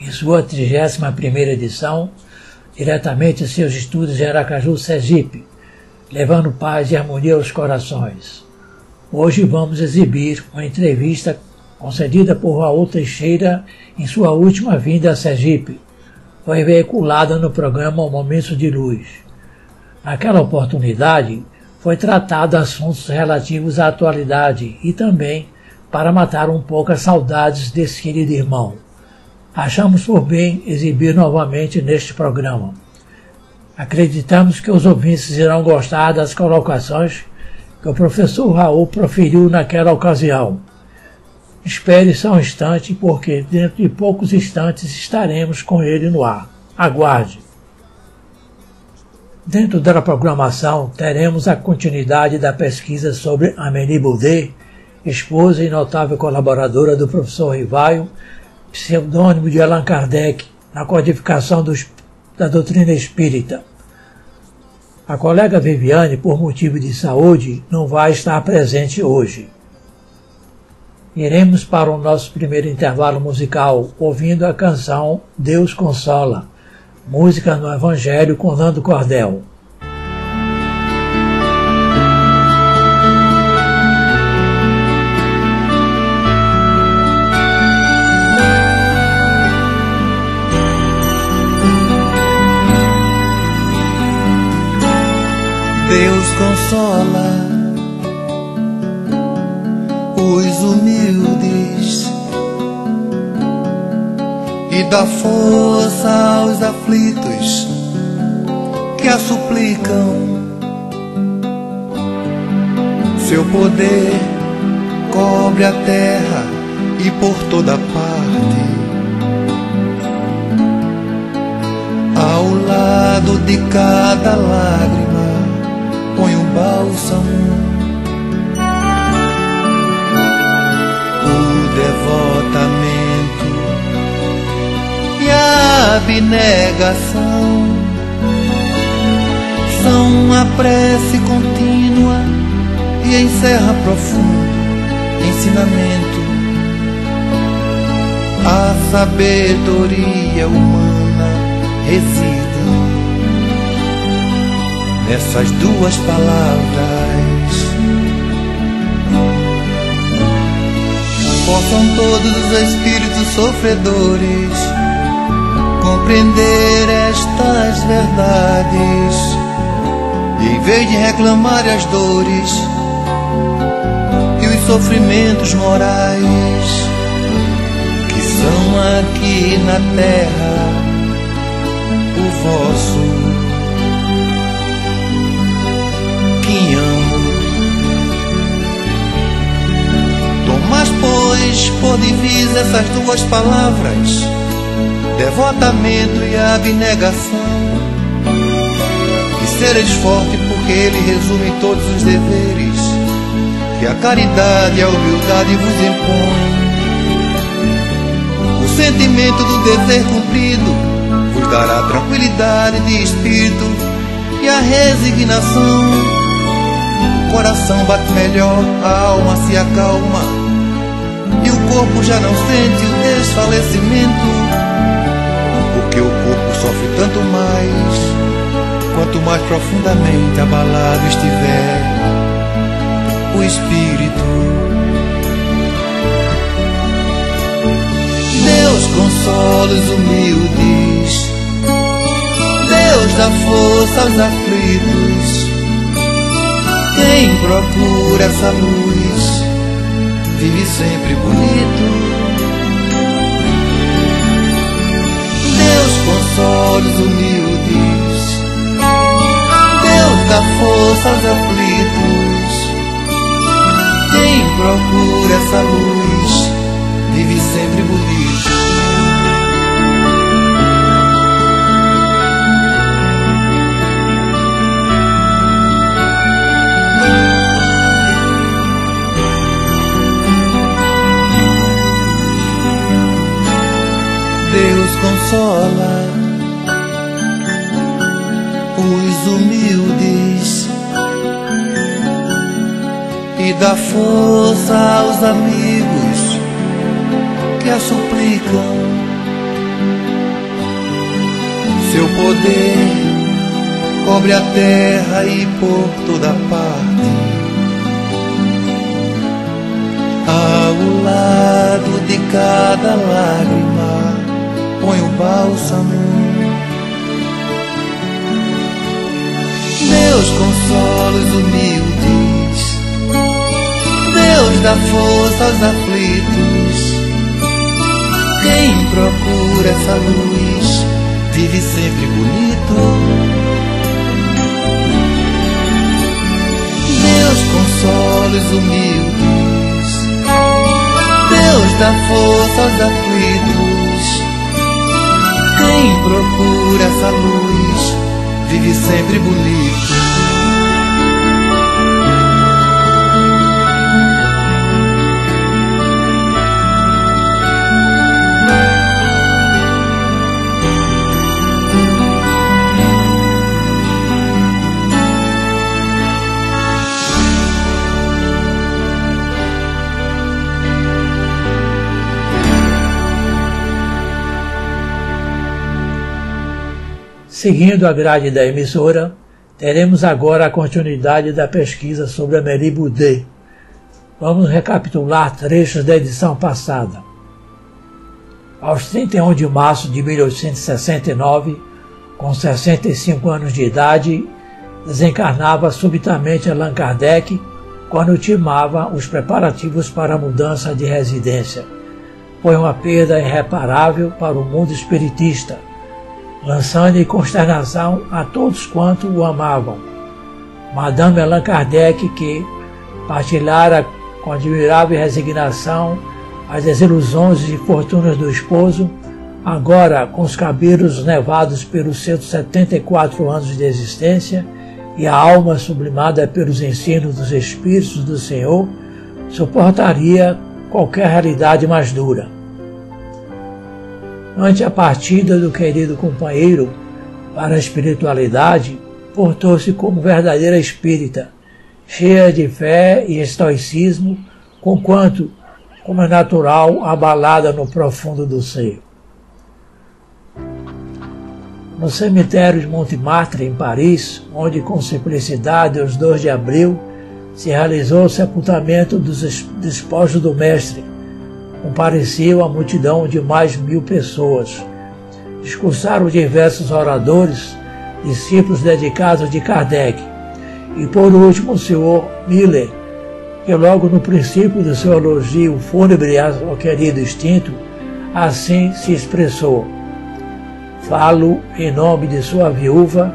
em sua 31 edição, diretamente em seus estúdios em Aracaju, Sergipe, levando paz e harmonia aos corações. Hoje vamos exibir uma entrevista concedida por Raul Teixeira em sua última vinda a Sergipe. Foi veiculada no programa Momentos de Luz. Naquela oportunidade, foi tratado assuntos relativos à atualidade e também para matar um pouco as saudades desse querido irmão. Achamos por bem exibir novamente neste programa. Acreditamos que os ouvintes irão gostar das colocações que o professor Raul proferiu naquela ocasião. Espere só um instante, porque dentro de poucos instantes estaremos com ele no ar. Aguarde! Dentro da programação, teremos a continuidade da pesquisa sobre Amélie Boudet, esposa e notável colaboradora do professor Rivaio, pseudônimo de Allan Kardec, na codificação dos, da doutrina espírita. A colega Viviane, por motivo de saúde, não vai estar presente hoje. Iremos para o nosso primeiro intervalo musical, ouvindo a canção Deus Consola Música no Evangelho com Nando Cordel. Consola os humildes e dá força aos aflitos que a suplicam. Seu poder cobre a terra e por toda parte. Ao lado de cada lágrima bálsamo. O devotamento e a abnegação são a prece contínua e encerra profundo ensinamento. A sabedoria humana reside nessas duas palavras. Possam todos os espíritos sofredores compreender estas verdades e em vez de reclamar as dores e os sofrimentos morais que são aqui na terra o vosso pois por divisa essas duas palavras devotamento e abnegação. E sereis forte porque ele resume todos os deveres que a caridade e a humildade vos impõem. O sentimento do dever cumprido vos dará tranquilidade de espírito e a resignação. O coração bate melhor, a alma se acalma e o corpo já não sente o desfalecimento porque o corpo sofre tanto mais, quanto mais profundamente abalado estiver o espírito. Deus consola os humildes, Deus dá força aos aflitos. Quem procura essa luz vive sempre bonito. consola os humildes. Deus dá força aos aflitos. Quem procura essa luz vive sempre bonito. consola os humildes e dá força aos amigos que a suplicam. Seu poder cobre a terra e por toda parte. Ao lado de cada lágrima põe o bálsamo. Deus consola os humildes, Deus dá força aos aflitos. Quem procura essa luz vive sempre bonito. Deus consola os humildes, Deus dá força aos aflitos. Quem procura essa luz vive sempre bonito. Seguindo a grade da emissora, teremos agora a continuidade da pesquisa sobre Amélie Boudet. Vamos recapitular trechos da edição passada. Aos 31 de março de 1869, com 65 anos de idade, desencarnava subitamente Allan Kardec quando ultimava os preparativos para a mudança de residência. Foi uma perda irreparável para o mundo espiritista lançando em consternação a todos quanto o amavam. Madame Allan Kardec, que partilhara com admirável resignação as desilusões e fortunas do esposo, agora com os cabelos nevados pelos seus 74 anos de existência e a alma sublimada pelos ensinos dos Espíritos do Senhor, suportaria qualquer realidade mais dura. Ante a partida do querido companheiro para a espiritualidade, portou-se como verdadeira espírita, cheia de fé e estoicismo, conquanto, como é natural, abalada no profundo do ser. No cemitério de Montmartre, em Paris, onde com simplicidade, os 2 de abril, se realizou o sepultamento dos despojos do Mestre, compareciam a multidão de mais mil pessoas. Discursaram diversos oradores, discípulos dedicados de Kardec, e por último o senhor Miller, que logo no princípio do seu elogio fúnebre ao querido extinto, assim se expressou. Falo em nome de sua viúva,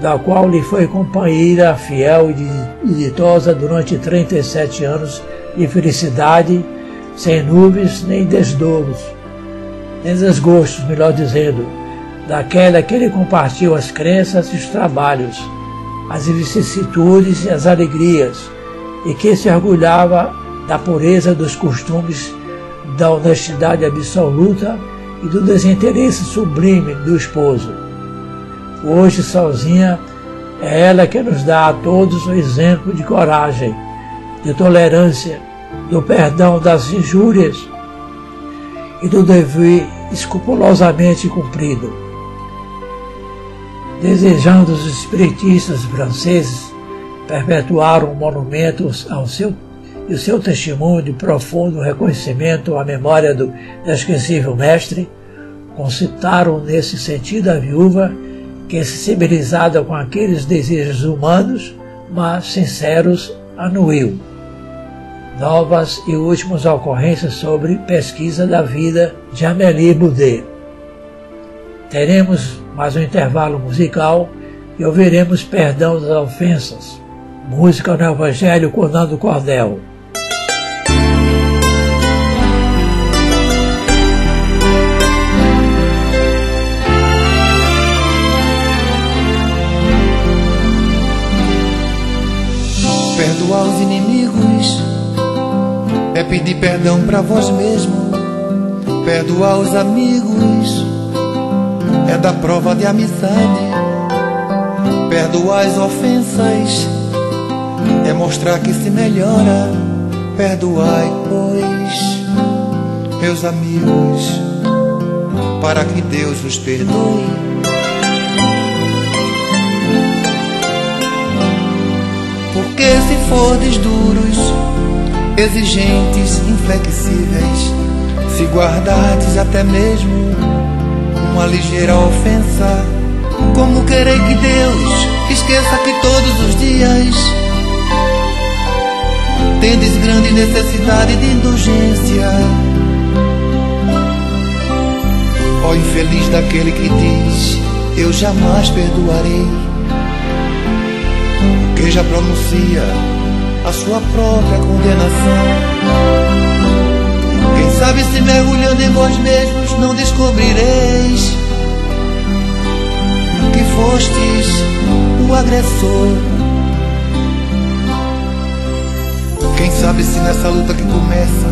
da qual lhe foi companheira fiel e ditosa durante 37 anos de felicidade sem nuvens nem desdolos, nem desgostos, melhor dizendo, daquela que ele compartilhou as crenças e os trabalhos, as vicissitudes e as alegrias, e que se orgulhava da pureza dos costumes, da honestidade absoluta e do desinteresse sublime do esposo. Hoje, sozinha, é ela que nos dá a todos o exemplo de coragem, de tolerância, do perdão das injúrias e do dever escrupulosamente cumprido. Desejando os espiritistas franceses perpetuar um monumento ao seu e o seu testemunho de profundo reconhecimento à memória do inesquecível mestre, concitaram nesse sentido a viúva que, sensibilizada com aqueles desejos humanos, mas sinceros, anuiu novas e últimas ocorrências sobre pesquisa da vida de Amélie Boudet. Teremos mais um intervalo musical e ouviremos Perdão das Ofensas, música no Evangelho com Nando Cordel. Perdoar os inimigos é pedir perdão para vós mesmo, perdoar os amigos, é dar prova de amizade, perdoar as ofensas, é mostrar que se melhora. Perdoai, pois, meus amigos, para que Deus vos perdoe. Porque se fordes duros, exigentes, inflexíveis, se guardardes até mesmo uma ligeira ofensa, como querer que Deus esqueça que todos os dias tendes grande necessidade de indulgência. Ó infeliz daquele que diz: Eu jamais perdoarei, que já pronuncia a sua própria condenação. Quem sabe se mergulhando em vós mesmos não descobrireis que fostes o agressor Quem sabe se nessa luta que começa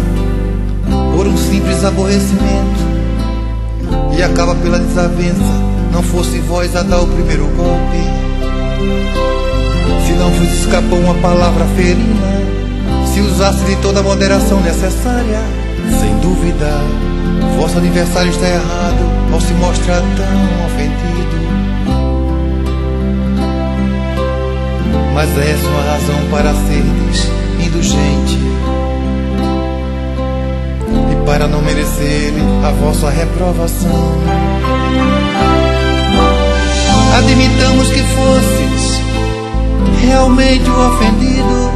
por um simples aborrecimento e acaba pela desavença, não fosse vós a dar o primeiro golpe. Se não vos escapou uma palavra ferina, se usasse de toda a moderação necessária, sem dúvida, vosso adversário está errado ao se mostrar tão ofendido. Mas é uma razão para seres indulgente e para não merecer a vossa reprovação. Admitamos que fosses realmente o ofendido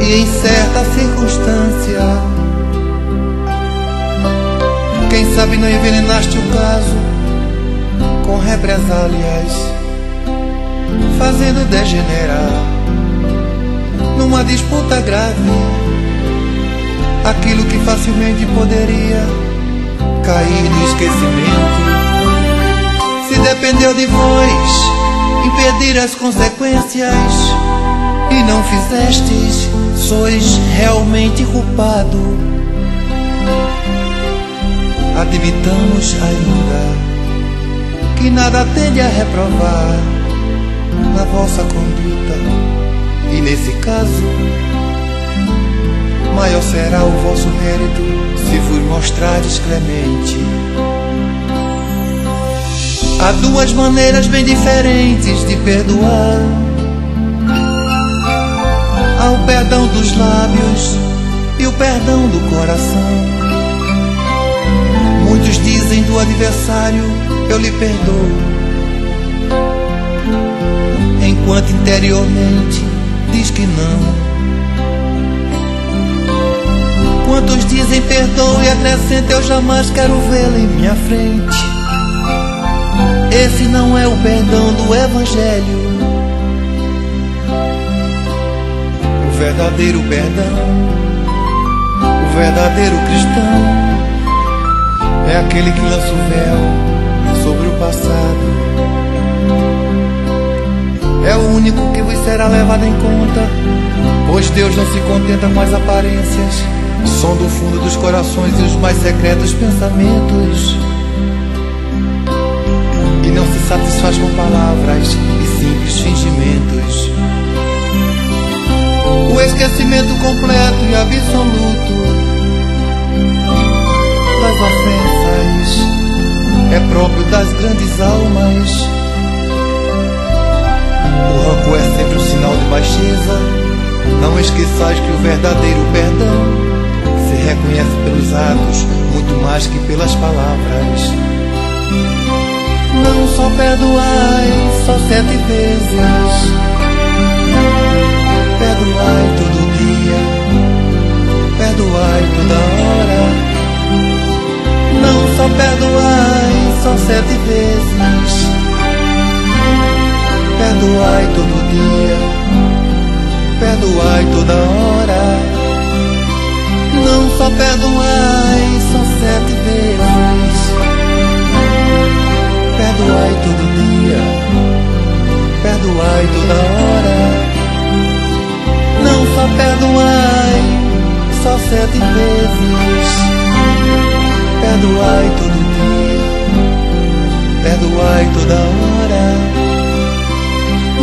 e em certa circunstância. Quem sabe não envenenaste o caso com represálias, fazendo degenerar numa disputa grave. Aquilo que facilmente poderia cair no esquecimento. Se dependeu de vós impedir as consequências e não fizestes, sois realmente culpado. Admitamos ainda que nada tende a reprovar na vossa conduta e nesse caso, maior será o vosso mérito se vos mostrares clemente. Há duas maneiras bem diferentes de perdoar. Há o perdão dos lábios e o perdão do coração. Muitos dizem do adversário: Eu lhe perdoo. Enquanto interiormente diz que não. Quantos dizem perdoe e acrescenta eu jamais quero vê-lo em minha frente. Esse não é o perdão do Evangelho. O verdadeiro perdão, o verdadeiro cristão, é aquele que lança o véu sobre o passado é o único que vos será levado em conta. Pois Deus não se contenta com as aparências, som do fundo dos corações e os mais secretos pensamentos. E não se satisfaz com palavras e simples fingimentos. O esquecimento completo e absoluto das ofensas é próprio das grandes almas. O rancor é sempre um sinal de baixeza. Não esqueçais que o verdadeiro perdão se reconhece pelos atos muito mais que pelas palavras. Não só perdoai, só sete vezes. Perdoai todo dia, perdoai toda hora. Não só perdoai, só sete vezes. Perdoai todo dia, perdoai toda hora. Não só perdoai, só sete vezes. Perdoai todo dia, perdoai toda hora. Não só perdoai, só sete vezes. Perdoai todo dia, perdoai toda hora.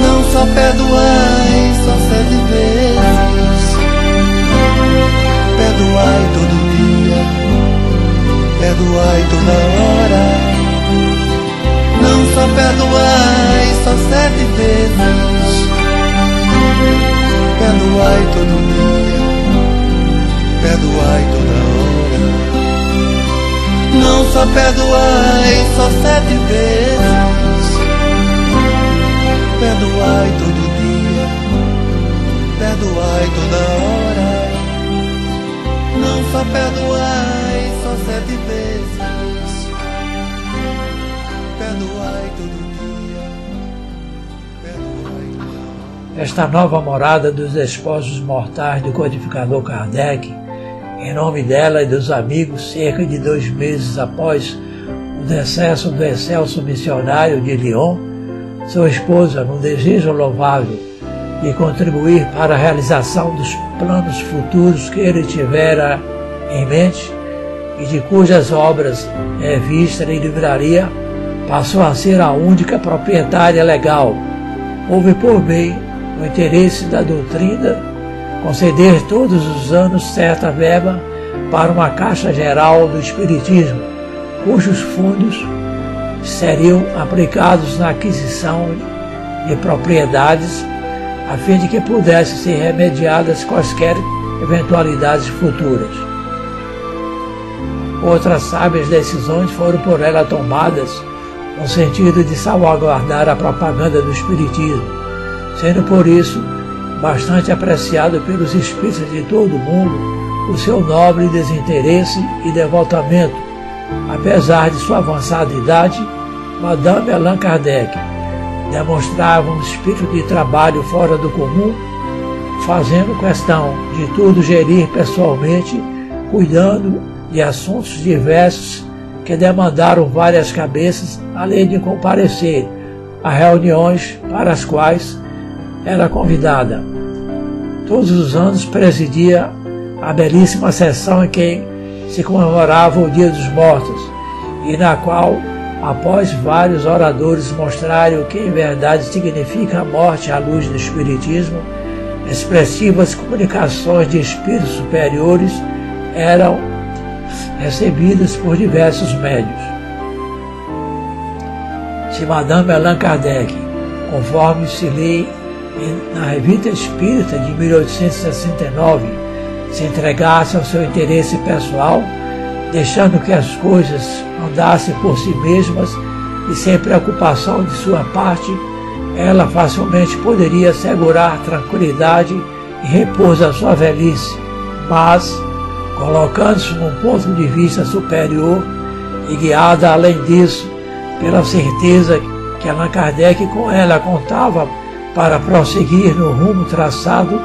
Não só perdoai, só sete vezes. Perdoai todo dia, perdoai toda hora. Não só perdoai, só sete vezes. Perdoai todo dia, perdoai toda hora. Não só perdoai, só sete vezes. Perdoai todo dia, perdoai toda hora. Não só perdoai, Esta nova morada dos esposos mortais do codificador Kardec, em nome dela e dos amigos, cerca de dois meses após o decesso do excelso missionário de Lyon, sua esposa, no desejo louvável de contribuir para a realização dos planos futuros que ele tivera em mente e de cujas obras é vista em livraria, passou a ser a única proprietária legal. Houve por bem, no interesse da doutrina, conceder todos os anos certa verba para uma Caixa Geral do Espiritismo, cujos fundos seriam aplicados na aquisição de propriedades a fim de que pudessem ser remediadas quaisquer eventualidades futuras. Outras sábias decisões foram por ela tomadas no sentido de salvaguardar a propaganda do Espiritismo, sendo por isso bastante apreciado pelos espíritos de todo o mundo o seu nobre desinteresse e devotamento, apesar de sua avançada idade, Madame Allan Kardec demonstrava um espírito de trabalho fora do comum, fazendo questão de tudo gerir pessoalmente, cuidando de assuntos diversos que demandaram várias cabeças, além de comparecer a reuniões para as quais era convidada. Todos os anos presidia a belíssima sessão em que se comemorava o Dia dos Mortos e na qual, após vários oradores mostrarem o que em verdade significa a morte à luz do Espiritismo, expressivas comunicações de espíritos superiores eram recebidas por diversos médios. Se Madame Allan Kardec, conforme se lê na Revista Espírita de 1869, se entregasse ao seu interesse pessoal, deixando que as coisas andassem por si mesmas e sem preocupação de sua parte, ela facilmente poderia assegurar tranquilidade e repouso à sua velhice. Mas, colocando-se num ponto de vista superior e guiada além disso pela certeza que Allan Kardec com ela contava para prosseguir no rumo traçado,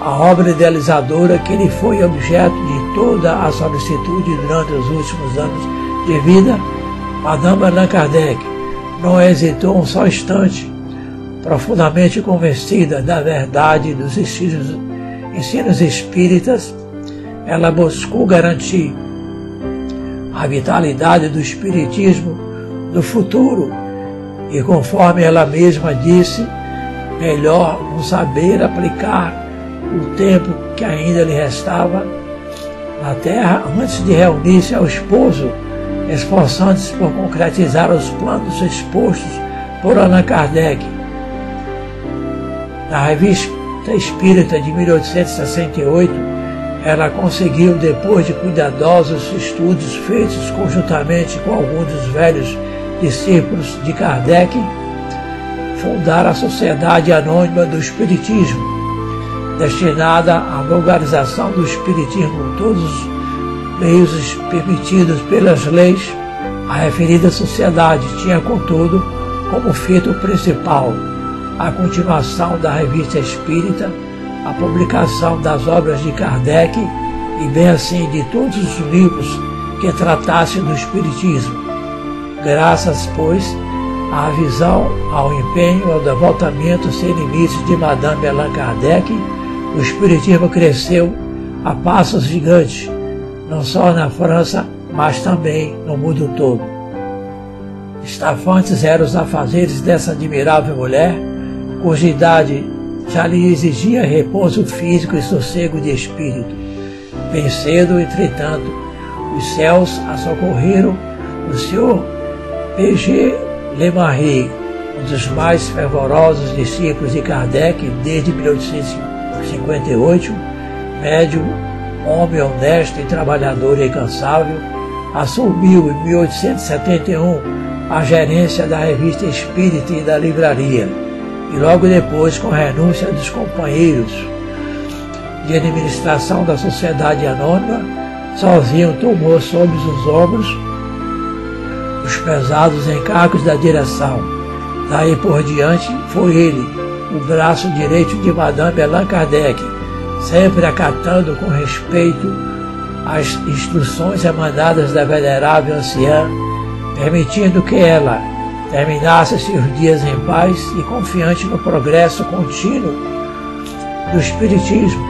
a obra idealizadora que lhe foi objeto de toda a solicitude durante os últimos anos de vida, Madame Allan Kardec não hesitou um só instante, profundamente convencida da verdade dos ensinos, ensinos espíritas, ela buscou garantir a vitalidade do espiritismo no futuro e, conforme ela mesma disse, melhor não saber aplicar o tempo que ainda lhe restava na terra antes de reunir-se ao esposo, esforçando-se por concretizar os planos expostos por Allan Kardec. Na revista Espírita de 1868, ela conseguiu, depois de cuidadosos estudos feitos conjuntamente com alguns dos velhos discípulos de Kardec, fundar a Sociedade Anônima do Espiritismo, destinada à vulgarização do Espiritismo todos os meios permitidos pelas leis, a referida sociedade tinha, contudo, como feito principal a continuação da revista espírita, a publicação das obras de Kardec e, bem assim, de todos os livros que tratassem do Espiritismo. Graças, pois, à visão, ao empenho, ao devotamento sem limites de Madame Allan Kardec, o Espiritismo cresceu a passos gigantes, não só na França, mas também no mundo todo. Estafantes eram os afazeres dessa admirável mulher, cuja idade já lhe exigia repouso físico e sossego de espírito. Bem cedo, entretanto, os céus a socorreram o Senhor P.G. Lemarie, um dos mais fervorosos discípulos de Kardec desde 1858, médium, homem honesto e trabalhador incansável, assumiu em 1871 a gerência da revista Espírita e da livraria, e logo depois, com renúncia dos companheiros de administração da Sociedade Anônima, sozinho tomou sobre os ombros os pesados encargos da direção. Daí por diante, foi ele, o braço direito de Madame Allan Kardec, sempre acatando com respeito as instruções emanadas da venerável anciã, permitindo que ela terminasse seus dias em paz e confiante no progresso contínuo do Espiritismo,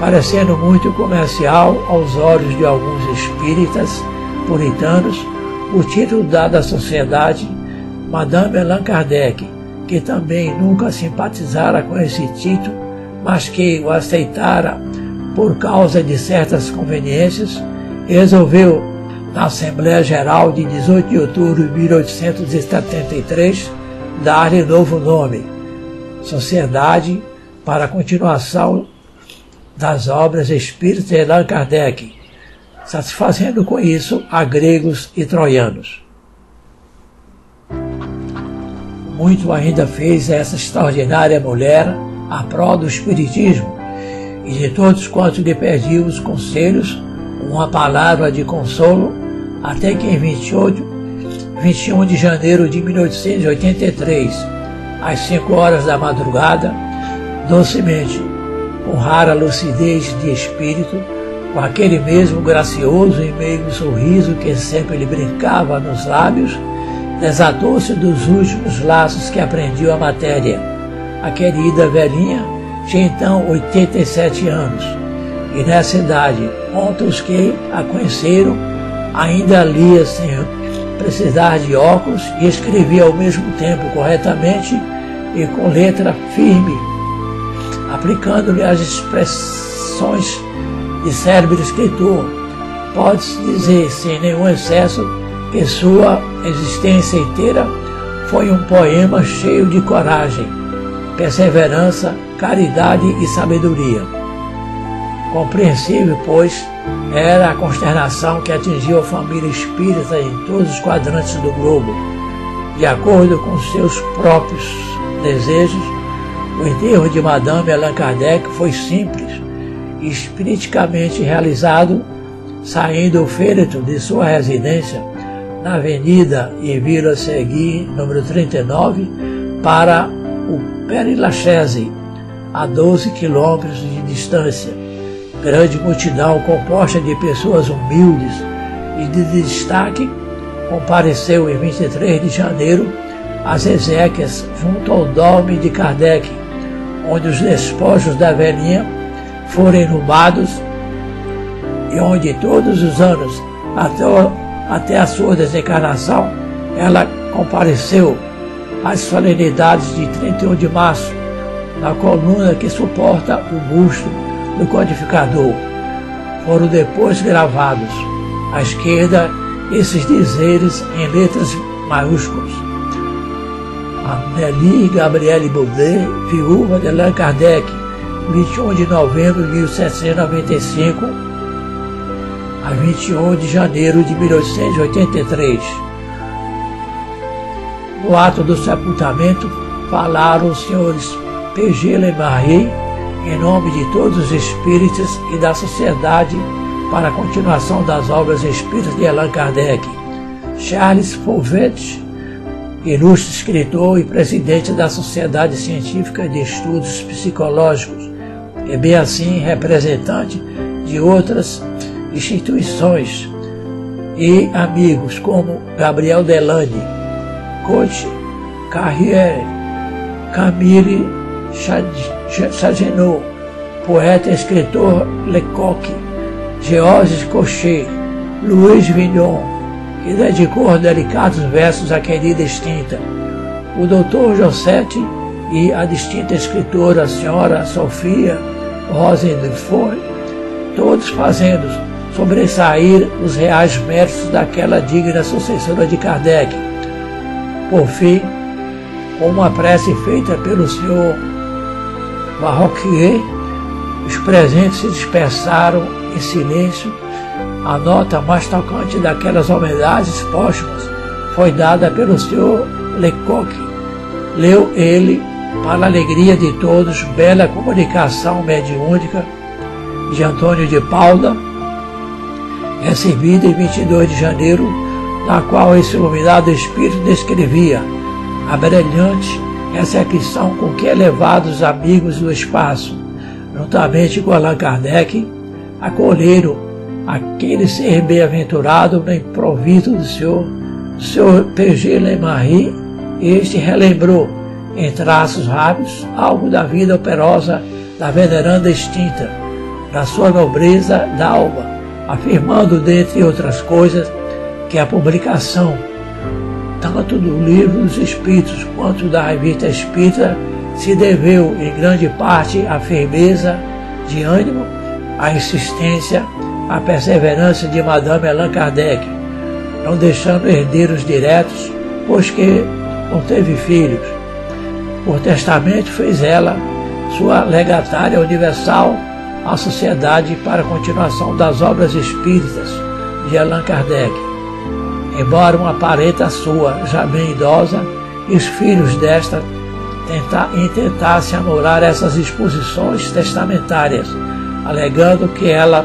parecendo muito comercial aos olhos de alguns espíritas puritanos o título dado à sociedade Madame Allan Kardec, que também nunca simpatizara com esse título, mas que o aceitara por causa de certas conveniências, resolveu, na Assembleia Geral de 18 de outubro de 1873, dar-lhe novo nome, Sociedade para a Continuação das Obras Espíritas de Allan Kardec, satisfazendo com isso a gregos e troianos. Muito ainda fez essa extraordinária mulher a prol do Espiritismo e de todos quantos lhe pediam os conselhos, uma palavra de consolo, até que em 28, 21 de janeiro de 1883, às 5 horas da madrugada, docemente, com rara lucidez de espírito, com aquele mesmo gracioso e meio sorriso que sempre lhe brincava nos lábios, desatou-se dos últimos laços que aprendiu a matéria. A querida velhinha tinha então 87 anos, e nessa idade, outros que a conheceram ainda lia sem precisar de óculos e escrevia ao mesmo tempo corretamente e com letra firme, aplicando-lhe as expressões de cérebro escritor, pode-se dizer sem nenhum excesso que sua existência inteira foi um poema cheio de coragem, perseverança, caridade e sabedoria. Compreensível, pois, era a consternação que atingiu a família espírita em todos os quadrantes do globo. De acordo com seus próprios desejos, o enterro de Madame Allan Kardec foi simples, espiriticamente realizado, saindo o féretro de sua residência na Avenida e Vila Segui, número 39, para o Père Lachaise, a 12 quilômetros de distância. Grande multidão composta de pessoas humildes e de destaque compareceu em 23 de janeiro às exéquias junto ao dorme de Kardec, onde os despojos da velhinha foram inhumados e onde todos os anos, até, até a sua desencarnação, ela compareceu às solenidades de 31 de março, na coluna que suporta o busto do codificador. Foram depois gravados, à esquerda, esses dizeres em letras maiúsculas. Amélie Gabriele Baudet, viúva de Allan Kardec, 21 de novembro de 1795 a 21 de janeiro de 1883. No ato do sepultamento, falaram os senhores P.G. Lemarie, em nome de todos os espíritos e da sociedade para a continuação das obras espíritas de Allan Kardec. Charles Fauvet, ilustre escritor e presidente da Sociedade Científica de Estudos Psicológicos, e bem assim representante de outras instituições e amigos como Gabriel Delane, Coach Carriere, Camille Chagenot, poeta e escritor Lecoq, Georges Cochet, Luiz Vignon, que dedicou delicados versos à querida extinta, o Dr. Josete e a distinta escritora a senhora Sofia Rosenfeld, todos fazendo sobressair os reais méritos daquela digna sucessora de Kardec. Por fim, com uma prece feita pelo senhor Barroquier, os presentes se dispersaram em silêncio. A nota mais tocante daquelas homenagens póstumas foi dada pelo senhor Lecoq. Leu ele, para a alegria de todos, bela comunicação mediúnica de Antônio de Paula, recebida em 22 de janeiro, na qual esse iluminado espírito descrevia a brilhante recepção com que elevados amigos do espaço, juntamente com Allan Kardec, acolheram aquele ser bem-aventurado no improviso do senhor, do senhor P.G. Lemarie, este relembrou, em traços rápidos, algo da vida operosa da veneranda extinta, da sua nobreza da alma, afirmando, dentre outras coisas, que a publicação tanto do livro dos Espíritos quanto da revista Espírita se deveu em grande parte à firmeza de ânimo, à insistência, à perseverança de Madame Allan Kardec, não deixando herdeiros diretos, pois que não teve filhos. Por testamento fez ela sua legatária universal à sociedade para a continuação das obras espíritas de Allan Kardec. Embora uma parenta sua, já bem idosa, e os filhos desta intentassem anular essas exposições testamentárias, alegando que ela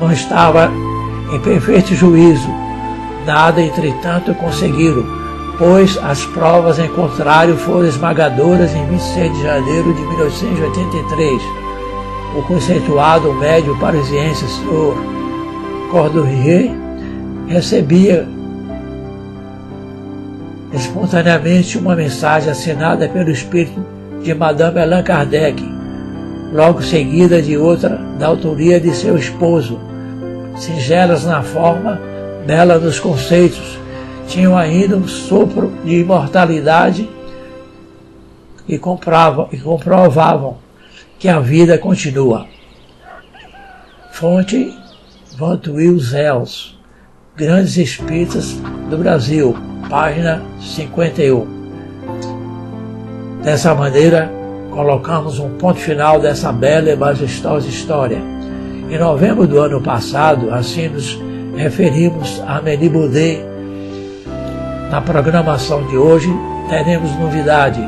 não estava em perfeito juízo. Nada, entretanto, conseguiram, pois as provas em contrário foram esmagadoras em 26 de janeiro de 1983 o conceituado médio parisiense Sr. Cordelier recebia espontaneamente uma mensagem assinada pelo espírito de Madame Allan Kardec, logo seguida de outra da autoria de seu esposo. Singelas na forma, bela nos conceitos, tinham ainda um sopro de imortalidade e, comprovavam, e comprovavam que a vida continua. Fonte Vantuil Zels, Grandes Espíritas do Brasil, página 51. Dessa maneira, colocamos um ponto final dessa bela e majestosa história. Em novembro do ano passado, assim nos referimos a Boudet. Na programação de hoje, teremos novidade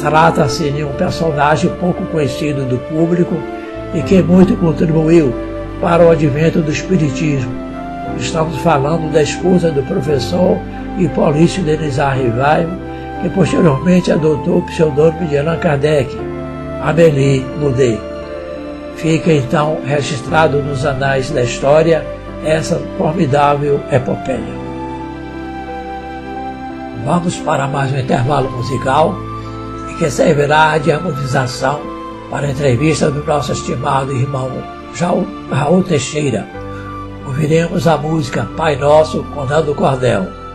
Trata-se de um personagem pouco conhecido do público e que muito contribuiu para o advento do Espiritismo. Estamos falando da esposa do professor Hipólito Denizar Rivaio, que posteriormente adotou o pseudônimo de Allan Kardec, Amélie Boudet. Fica então registrado nos anais da história essa formidável epopeia. Vamos para mais um intervalo musical que servirá de harmonização para a entrevista do nosso estimado irmão Raul Teixeira. Ouviremos a música Pai Nosso com Nando Cordel.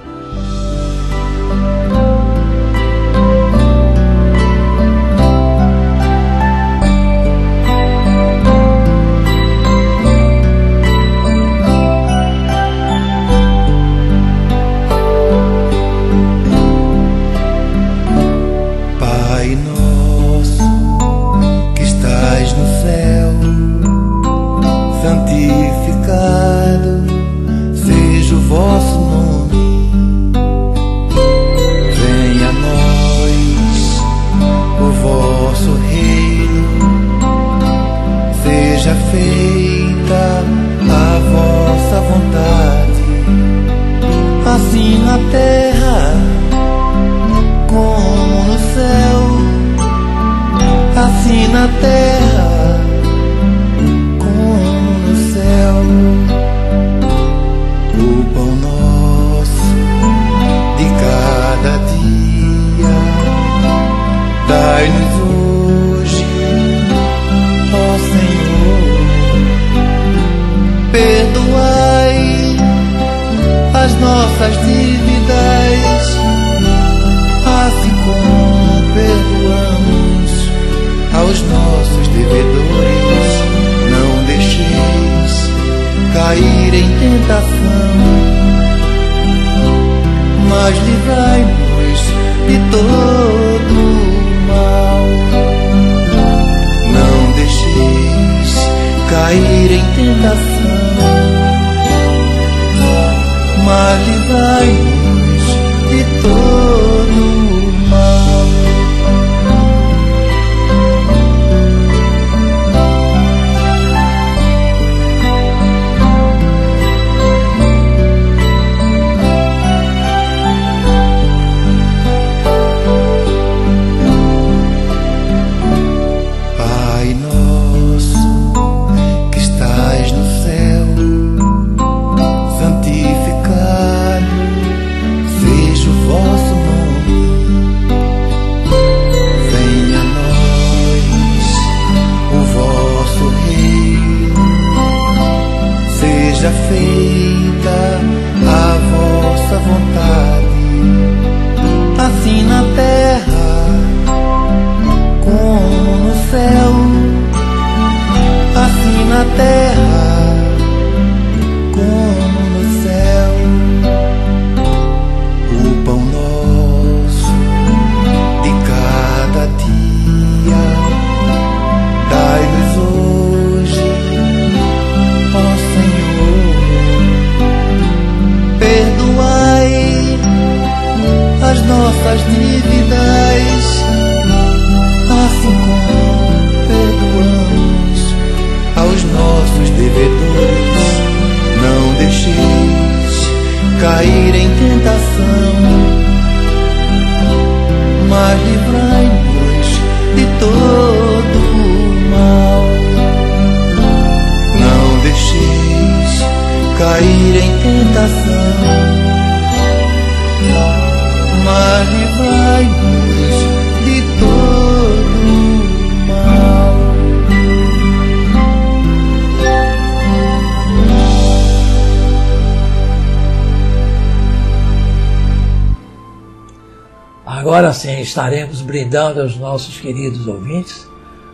Brindando aos nossos queridos ouvintes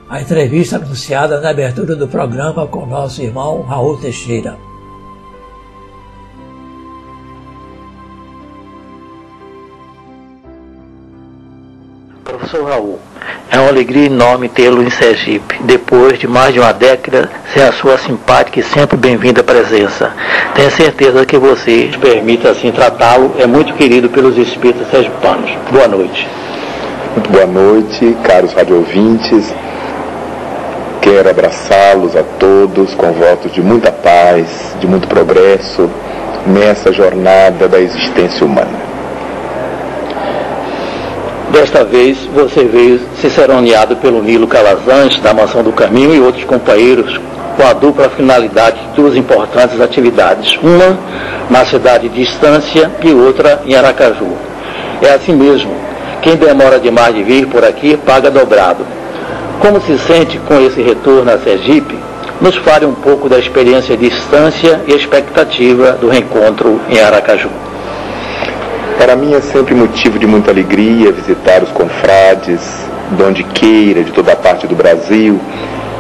a entrevista anunciada na abertura do programa com nosso irmão Raul Teixeira. Professor Raul, é uma alegria enorme tê-lo em Sergipe, depois de mais de uma década, sem a sua simpática e sempre bem-vinda presença. Tenho certeza que você permita assim tratá-lo, é muito querido pelos espíritos sergipanos. Boa noite. Muito boa noite, caros radiovintes. Quero abraçá-los a todos com votos de muita paz, de muito progresso nessa jornada da existência humana. Desta vez você veio ciceroneado pelo Nilo Calazans, da Mansão do Caminho, e outros companheiros, com a dupla finalidade de duas importantes atividades, uma na cidade de Estância e outra em Aracaju. É assim mesmo, quem demora demais de vir por aqui paga dobrado. Como se sente com esse retorno a Sergipe? Nos fale um pouco da experiência de Estância e expectativa do reencontro em Aracaju. Para mim é sempre motivo de muita alegria visitar os confrades, de onde queira, de toda a parte do Brasil.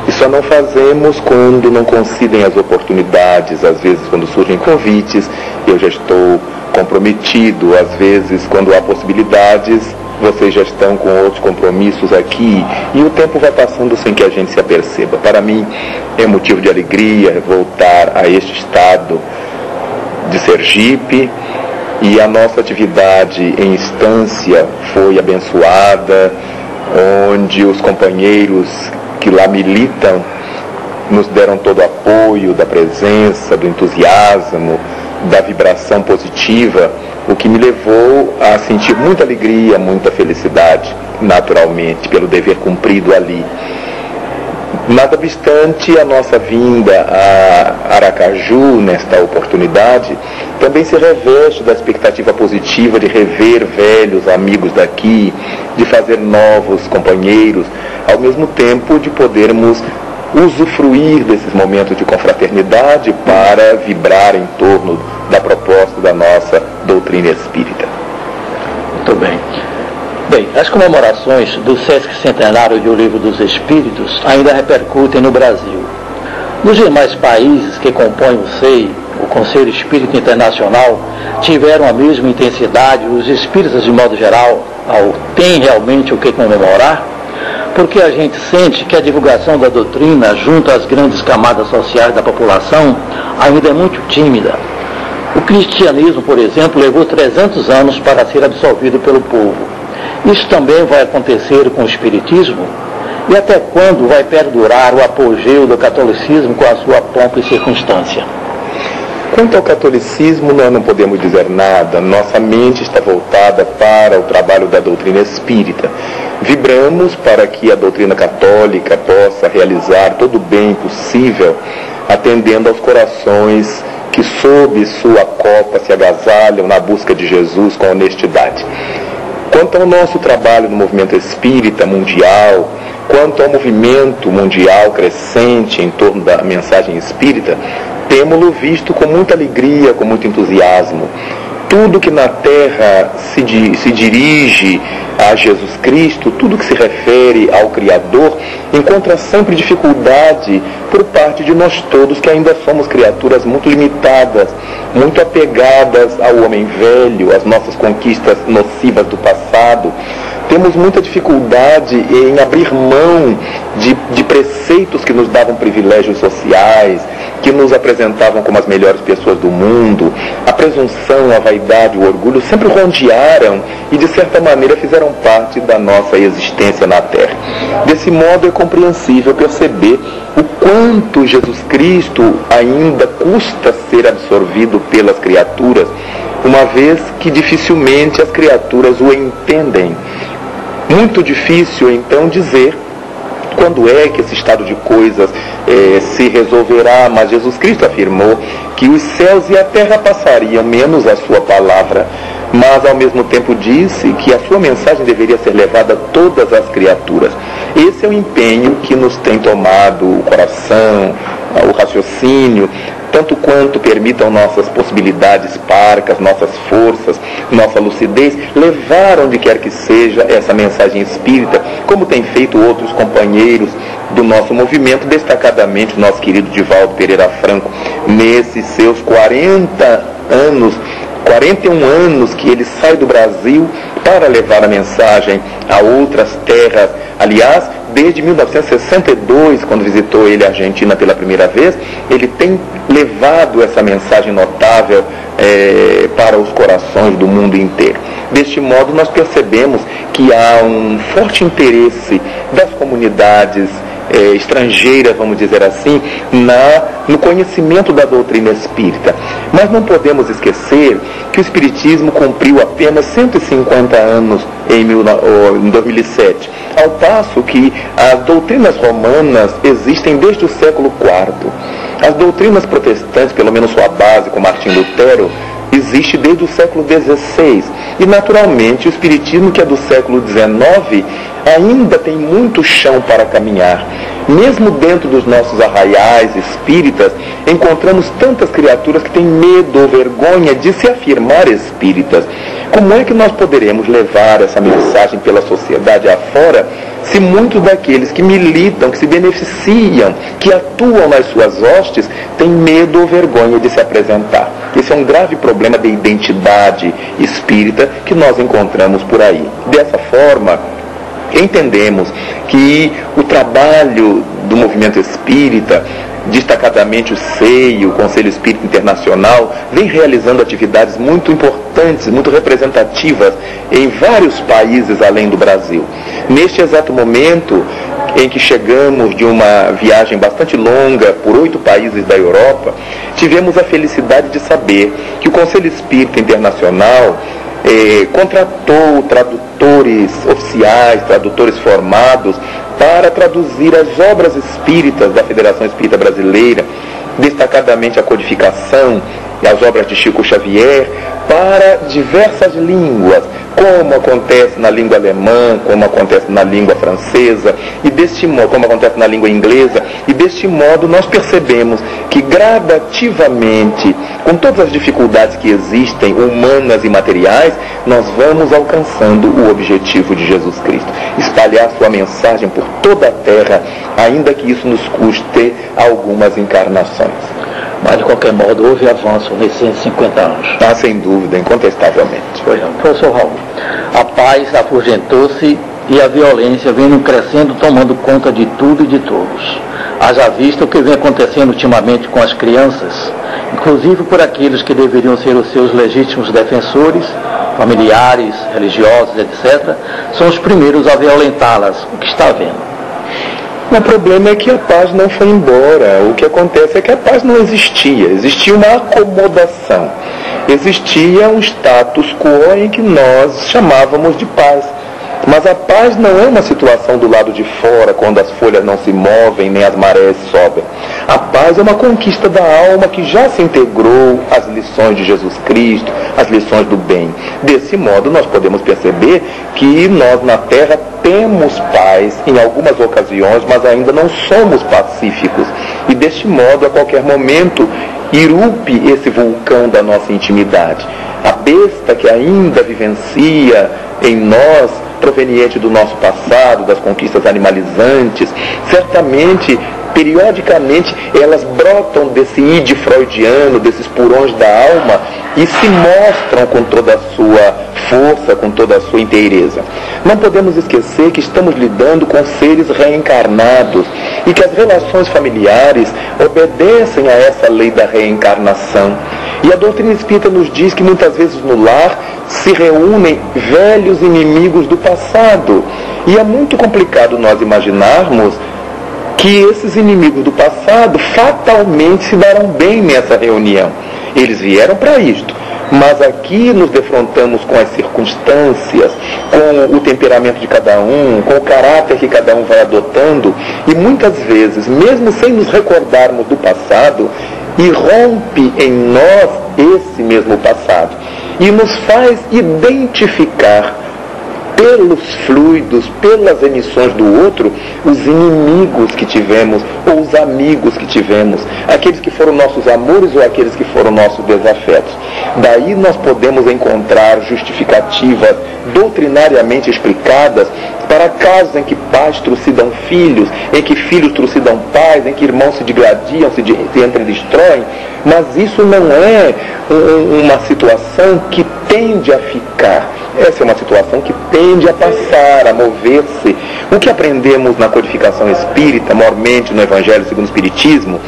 E só não fazemos quando não coincidem as oportunidades, às vezes quando surgem convites, eu já estou comprometido, às vezes quando há possibilidades, vocês já estão com outros compromissos aqui e o tempo vai passando sem que a gente se aperceba. Para mim é motivo de alegria voltar a este estado de Sergipe e a nossa atividade em instância foi abençoada, onde os companheiros que lá militam nos deram todo o apoio da presença, do entusiasmo, da vibração positiva, o que me levou a sentir muita alegria, muita felicidade, naturalmente, pelo dever cumprido ali. Nada obstante, a nossa vinda a Aracaju, nesta oportunidade, também se reveste da expectativa positiva de rever velhos amigos daqui, de fazer novos companheiros, ao mesmo tempo de podermos usufruir desses momentos de confraternidade para vibrar em torno da proposta da nossa doutrina espírita. Muito bem. Bem, as comemorações do Sesc Centenário de O Livro dos Espíritos ainda repercutem no Brasil. Nos demais países que compõem o SEI, o Conselho Espírita Internacional, tiveram a mesma intensidade, os espíritas de modo geral têm realmente o que comemorar? Porque a gente sente que a divulgação da doutrina junto às grandes camadas sociais da população ainda é muito tímida. O cristianismo, por exemplo, levou 300 anos para ser absorvido pelo povo. Isso também vai acontecer com o espiritismo? E até quando vai perdurar o apogeu do catolicismo com a sua pompa e circunstância? Quanto ao catolicismo, nós não podemos dizer nada. Nossa mente está voltada para o trabalho da doutrina espírita. Vibramos para que a doutrina católica possa realizar todo o bem possível, atendendo aos corações que, sob sua copa, se agasalham na busca de Jesus com honestidade. Quanto ao nosso trabalho no movimento espírita mundial, quanto ao movimento mundial crescente em torno da mensagem espírita, temos-lo visto com muita alegria, com muito entusiasmo. Tudo que na terra se, se dirige a Jesus Cristo, tudo que se refere ao Criador, encontra sempre dificuldade por parte de nós todos que ainda somos criaturas muito limitadas, muito apegadas ao homem velho, às nossas conquistas nocivas do passado temos muita dificuldade em abrir mão de, de, preceitos que nos davam privilégios sociais, que nos apresentavam como as melhores pessoas do mundo. A presunção, a vaidade, o orgulho sempre rondearam e, de certa maneira, fizeram parte da nossa existência na Terra. Desse modo, é compreensível perceber o quanto Jesus Cristo ainda custa ser absorvido pelas criaturas, uma vez que dificilmente as criaturas o entendem. Muito difícil então dizer quando é que esse estado de coisas eh, se resolverá, mas Jesus Cristo afirmou que os céus e a terra passariam, menos a sua palavra. Mas ao mesmo tempo disse que a sua mensagem deveria ser levada a todas as criaturas. Esse é o empenho que nos tem tomado o coração, o raciocínio, tanto quanto permitam nossas possibilidades parcas, nossas forças, nossa lucidez, levar onde quer que seja essa mensagem espírita, como tem feito outros companheiros do nosso movimento, destacadamente o nosso querido Divaldo Pereira Franco, nesses seus 40 anos 41 anos que ele sai do Brasil para levar a mensagem a outras terras. Aliás, desde 1962, quando visitou ele a Argentina pela primeira vez, ele tem levado essa mensagem notável é, para os corações do mundo inteiro. Deste modo, nós percebemos que há um forte interesse das comunidades é, estrangeiras, vamos dizer assim, na, no conhecimento da doutrina espírita. Mas não podemos esquecer que o Espiritismo cumpriu apenas 150 anos em, mil, em 2007, ao passo que as doutrinas romanas existem desde o século IV. As doutrinas protestantes, pelo menos sua base, com Martim Lutero, existe desde o século XVI. E, naturalmente, o Espiritismo, que é do século XIX, ainda tem muito chão para caminhar. Mesmo dentro dos nossos arraiais espíritas, encontramos tantas criaturas que têm medo ou vergonha de se afirmar espíritas. Como é que nós poderemos levar essa mensagem pela sociedade afora se muitos daqueles que militam, que se beneficiam, que atuam nas suas hostes, têm medo ou vergonha de se apresentar? Esse é um grave problema de identidade espírita que nós encontramos por aí. Dessa forma, entendemos que o trabalho do movimento espírita, destacadamente o SEI, o Conselho Espírita Internacional, vem realizando atividades muito importantes, muito representativas em vários países além do Brasil. Neste exato momento em que chegamos de uma viagem bastante longa por oito países da Europa, tivemos a felicidade de saber que o Conselho Espírita Internacional eh, contratou tradutores oficiais, tradutores formados, para traduzir as obras espíritas da Federação Espírita Brasileira, destacadamente a codificação e as obras de Chico Xavier, para diversas línguas, como acontece na língua alemã, como acontece na língua francesa, e deste modo, como acontece na língua inglesa, e deste modo nós percebemos que gradativamente, com todas as dificuldades que existem, humanas e materiais, nós vamos alcançando o objetivo de Jesus Cristo. Espalhar sua mensagem por toda a terra, ainda que isso nos custe algumas encarnações. Mas, de qualquer modo, houve avanço nesses 150 anos. Ah, sem dúvida, incontestavelmente. Pois não. Professor Raul, a paz afugentou-se e a violência vem crescendo, tomando conta de tudo e de todos. Haja visto o que vem acontecendo ultimamente com as crianças, inclusive por aqueles que deveriam ser os seus legítimos defensores, familiares, religiosos, etc., são os primeiros a violentá-las, o que está vendo. O problema é que a paz não foi embora. O que acontece é que a paz não existia. Existia uma acomodação. Existia um status quo em que nós chamávamos de paz. Mas a paz não é uma situação do lado de fora, quando as folhas não se movem nem as marés sobem. A paz é uma conquista da alma que já se integrou às lições de Jesus Cristo, às lições do bem. Desse modo, nós podemos perceber que nós na terra temos paz em algumas ocasiões, mas ainda não somos pacíficos. E deste modo, a qualquer momento, irupe esse vulcão da nossa intimidade. A besta que ainda vivencia em nós proveniente do nosso passado, das conquistas animalizantes, certamente, periodicamente, elas brotam desse id freudiano, desses purões da alma e se mostram com toda a sua força, com toda a sua inteireza. Não podemos esquecer que estamos lidando com seres reencarnados e que as relações familiares obedecem a essa lei da reencarnação. E a doutrina espírita nos diz que muitas vezes no lar se reúnem velhos inimigos do passado. E é muito complicado nós imaginarmos que esses inimigos do passado fatalmente se darão bem nessa reunião. Eles vieram para isto. Mas aqui nos defrontamos com as circunstâncias, com o temperamento de cada um, com o caráter que cada um vai adotando, e muitas vezes, mesmo sem nos recordarmos do passado, irrompe em nós esse mesmo passado. E nos faz identificar pelos fluidos, pelas emissões do outro, os inimigos que tivemos ou os amigos que tivemos, aqueles que foram nossos amores ou aqueles que foram nossos desafetos. Daí nós podemos encontrar justificativas doutrinariamente explicadas para casos em que pais trucidam filhos, em que filhos trucidam pais, em que irmãos se digradiam, se, se entredestroem, mas isso não é um, uma situação que tende a ficar. Essa é uma situação que tende a passar, a mover-se. O que aprendemos na codificação espírita, mormente no Evangelho segundo o Espiritismo,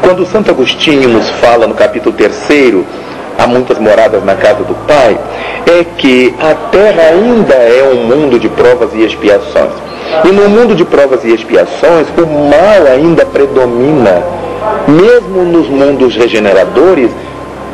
quando Santo Agostinho nos fala no capítulo 3 há muitas moradas na casa do Pai, é que a terra ainda é um mundo de provas e expiações. E no mundo de provas e expiações, o mal ainda predomina. Mesmo nos mundos regeneradores,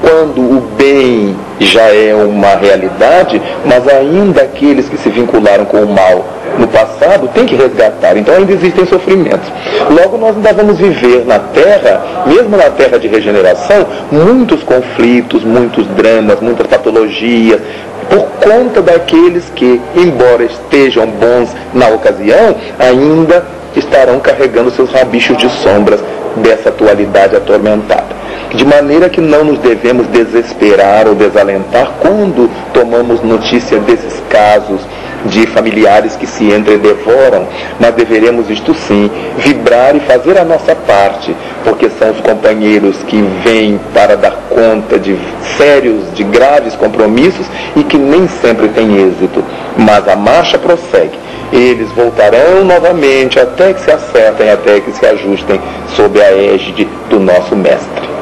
quando o bem já é uma realidade, mas ainda aqueles que se vincularam com o mal no passado têm que resgatar. Então ainda existem sofrimentos. Logo, nós ainda vamos viver na Terra, mesmo na Terra de regeneração, muitos conflitos, muitos dramas, muitas patologias, por conta daqueles que, embora estejam bons na ocasião, ainda estarão carregando seus rabichos de sombras dessa atualidade atormentada. De maneira que não nos devemos desesperar ou desalentar quando tomamos notícia desses casos de familiares que se entredevoram, mas deveremos, isto sim, vibrar e fazer a nossa parte, porque são os companheiros que vêm para dar conta de sérios, de graves compromissos e que nem sempre têm êxito. Mas a marcha prossegue. Eles voltarão novamente até que se acertem, até que se ajustem sob a égide do nosso Mestre.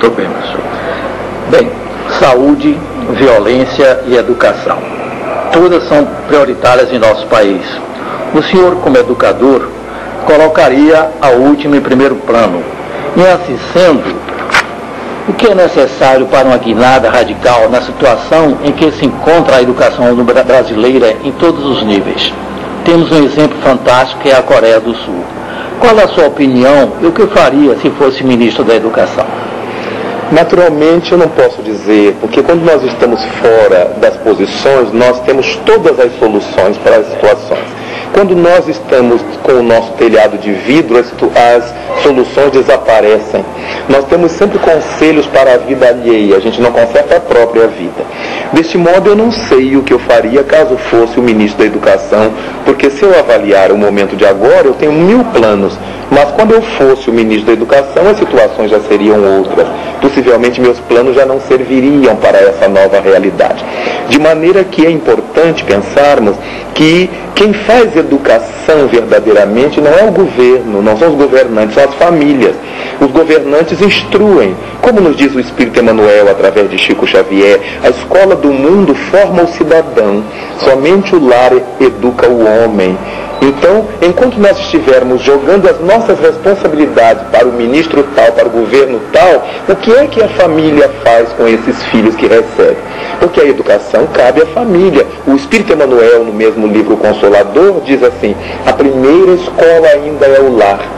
Muito bem, professor. Bem, saúde, violência e educação. Todas são prioritárias em nosso país. O senhor, como educador, colocaria a última em primeiro plano. E assim sendo, o que é necessário para uma guinada radical na situação em que se encontra a educação brasileira em todos os níveis? Temos um exemplo fantástico que é a Coreia do Sul. Qual a sua opinião e o que faria se fosse ministro da Educação? Naturalmente eu não posso dizer, porque quando nós estamos fora das posições, nós temos todas as soluções para as situações. Quando nós estamos com o nosso telhado de vidro, as, soluções desaparecem. Nós temos sempre conselhos para a vida alheia, a gente não conserta a própria vida. Deste modo, eu não sei o que eu faria caso fosse o ministro da Educação, porque se eu avaliar o momento de agora, eu tenho mil planos, mas quando eu fosse o ministro da Educação, as situações já seriam outras. Possivelmente meus planos já não serviriam para essa nova realidade. De maneira que é importante pensarmos que quem faz educação verdadeiramente não é o governo, não são os governantes, são as famílias. Os governantes instruem, como nos diz o Espírito Emmanuel através de Chico Xavier, a escola do mundo forma o cidadão, somente o lar educa o homem. Então, enquanto nós estivermos jogando as nossas responsabilidades para o ministro tal, para o governo tal, o que é que a família faz com esses filhos que recebe? Porque a educação cabe à família. O Espírito Emmanuel, no mesmo livro Consolador, diz assim: a primeira escola ainda é o lar.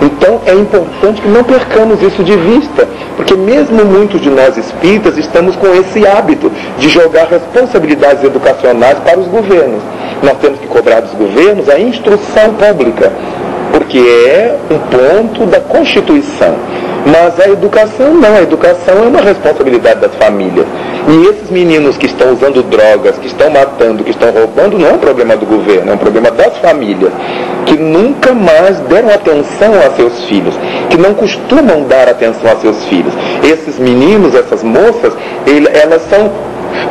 Então é importante que não percamos isso de vista, porque mesmo muitos de nós espíritas estamos com esse hábito de jogar responsabilidades educacionais para os governos. Nós temos que cobrar dos governos a instrução pública, porque é um ponto da Constituição. Mas a educação não, a educação é uma responsabilidade das famílias. E esses meninos que estão usando drogas, que estão matando, que estão roubando, não é um problema do governo, é um problema das famílias, que nunca mais deram atenção a seus filhos, que não costumam dar atenção a seus filhos. Esses meninos, essas moças, elas são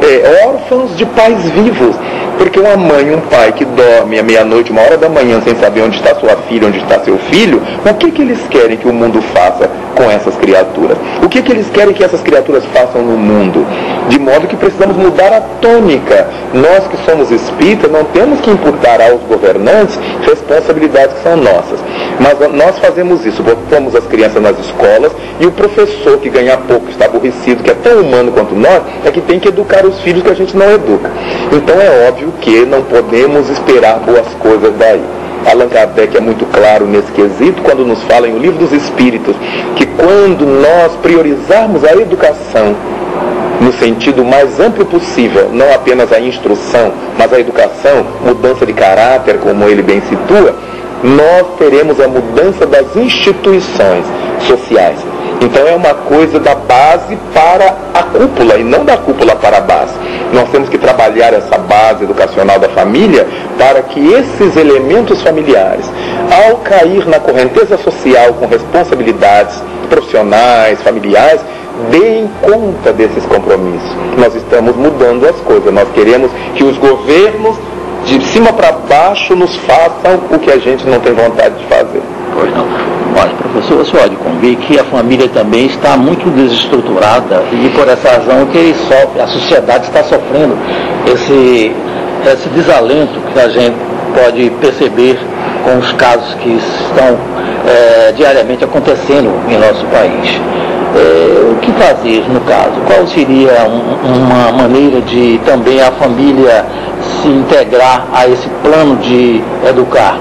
é, órfãos de pais vivos. Porque uma mãe um pai que dorme à meia-noite, uma hora da manhã, sem saber onde está sua filha, onde está seu filho, o que, que eles querem que o mundo faça com essas criaturas? O que, que eles querem que essas criaturas façam no mundo? De modo que precisamos mudar a tônica. Nós que somos espíritas não temos que imputar aos governantes responsabilidades que são nossas. Mas nós fazemos isso, botamos as crianças nas escolas e o professor que ganha pouco, está aborrecido, que é tão humano quanto nós, é que tem que educar os filhos que a gente não educa. Então é óbvio que não podemos esperar boas coisas daí. Allan Kardec é muito claro nesse quesito quando nos fala em O Livro dos Espíritos que quando nós priorizarmos a educação no sentido mais amplo possível, não apenas a instrução, mas a educação, mudança de caráter, como ele bem situa, nós teremos a mudança das instituições sociais. Então é uma coisa da base para a cúpula e não da cúpula para a base. Nós temos que trabalhar essa base educacional da família para que esses elementos familiares, ao cair na correnteza social com responsabilidades profissionais, familiares, deem conta desses compromissos. Nós estamos mudando as coisas. Nós queremos que os governos de cima para baixo nos façam o que a gente não tem vontade de fazer. Pois não. Olha, professor, você pode convir que a família também está muito desestruturada e por essa razão que sofre, a sociedade está sofrendo esse, esse desalento que a gente pode perceber com os casos que estão é, diariamente acontecendo em nosso país. É, o que fazer no caso? Qual seria um, uma maneira de também a família se integrar a esse plano de educar?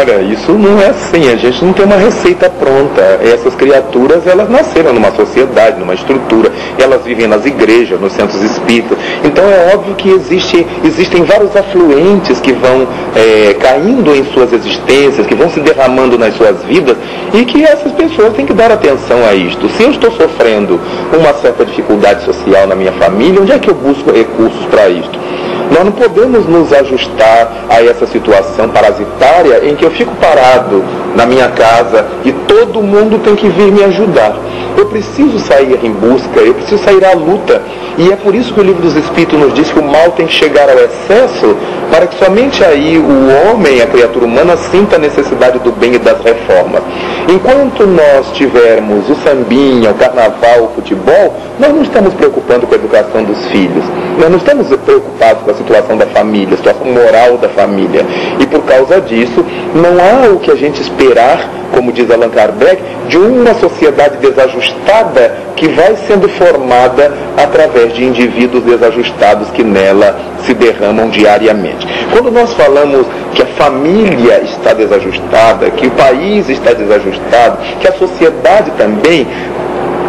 Olha, isso não é assim, a gente não tem uma receita pronta. Essas criaturas, elas nasceram numa sociedade, numa estrutura, elas vivem nas igrejas, nos centros espíritas. Então é óbvio que existe, existem vários afluentes que vão é, caindo em suas existências, que vão se derramando nas suas vidas e que essas pessoas têm que dar atenção a isto. Se eu estou sofrendo uma certa dificuldade social na minha família, onde é que eu busco recursos para isto? Nós não podemos nos ajustar a essa situação parasitária em que eu fico parado na minha casa e todo mundo tem que vir me ajudar. Eu preciso sair em busca, eu preciso sair à luta. E é por isso que o livro dos Espíritos nos diz que o mal tem que chegar ao excesso para que somente aí o homem, a criatura humana, sinta a necessidade do bem e das reformas. Enquanto nós tivermos o sambinha, o carnaval, o futebol, nós não estamos preocupando com a educação dos filhos. Nós não estamos preocupados com a situação da família, a situação moral da família. E por causa disso, não há o que a gente esperar, como diz Allan Kardec, de uma sociedade desajustada que vai sendo formada através de indivíduos desajustados que nela se derramam diariamente. Quando nós falamos que a família está desajustada, que o país está desajustado, que a sociedade também,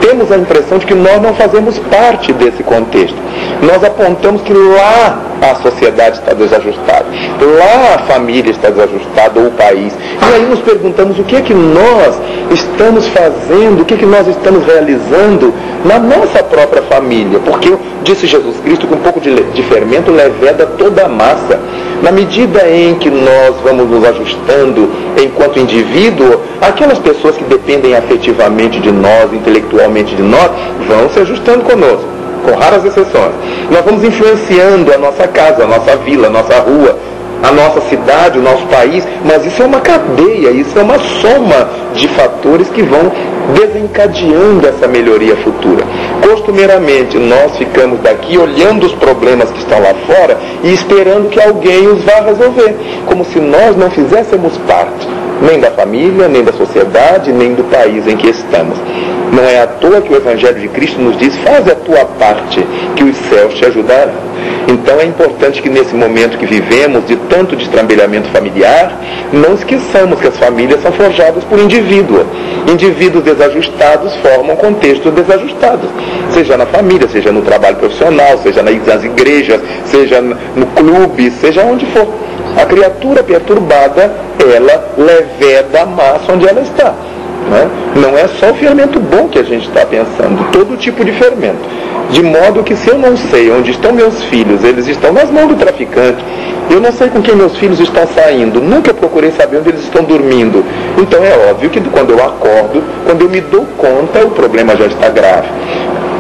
temos a impressão de que nós não fazemos parte desse contexto. Nós apontamos que lá a sociedade está desajustada. Lá a família está desajustada, ou o país. E aí nos perguntamos o que é que nós estamos fazendo, o que é que nós estamos realizando na nossa própria família. Porque disse Jesus Cristo que um pouco de, de fermento leveda toda a massa. Na medida em que nós vamos nos ajustando enquanto indivíduo, aquelas pessoas que dependem afetivamente de nós, intelectualmente de nós, vão se ajustando conosco, com raras exceções. Nós vamos influenciando a nossa casa, a nossa vila, a nossa rua, a nossa cidade, o nosso país, mas isso é uma cadeia, isso é uma soma de fatores que vão desencadeando essa melhoria futura. Costumeiramente, nós ficamos daqui olhando os problemas que estão lá fora e esperando que alguém os vá resolver, como se nós não fizéssemos parte nem da família, nem da sociedade, nem do país em que estamos. Não é à toa que o Evangelho de Cristo nos diz: faz a tua parte, que os céus te ajudarão. Então é importante que nesse momento que vivemos de tanto destrambelhamento familiar, não esqueçamos que as famílias são forjadas por indivíduos. Indivíduos desajustados formam contextos desajustados, seja na família, seja no trabalho profissional, seja nas igrejas, seja no clube, seja onde for. A criatura perturbada, ela leveda a massa onde ela está. Né? Não é só o fermento bom que a gente está pensando, todo tipo de fermento. De modo que se eu não sei onde estão meus filhos, eles estão nas mãos do traficante, eu não sei com quem meus filhos estão saindo, nunca procurei saber onde eles estão dormindo. Então é óbvio que quando eu acordo, quando eu me dou conta, o problema já está grave.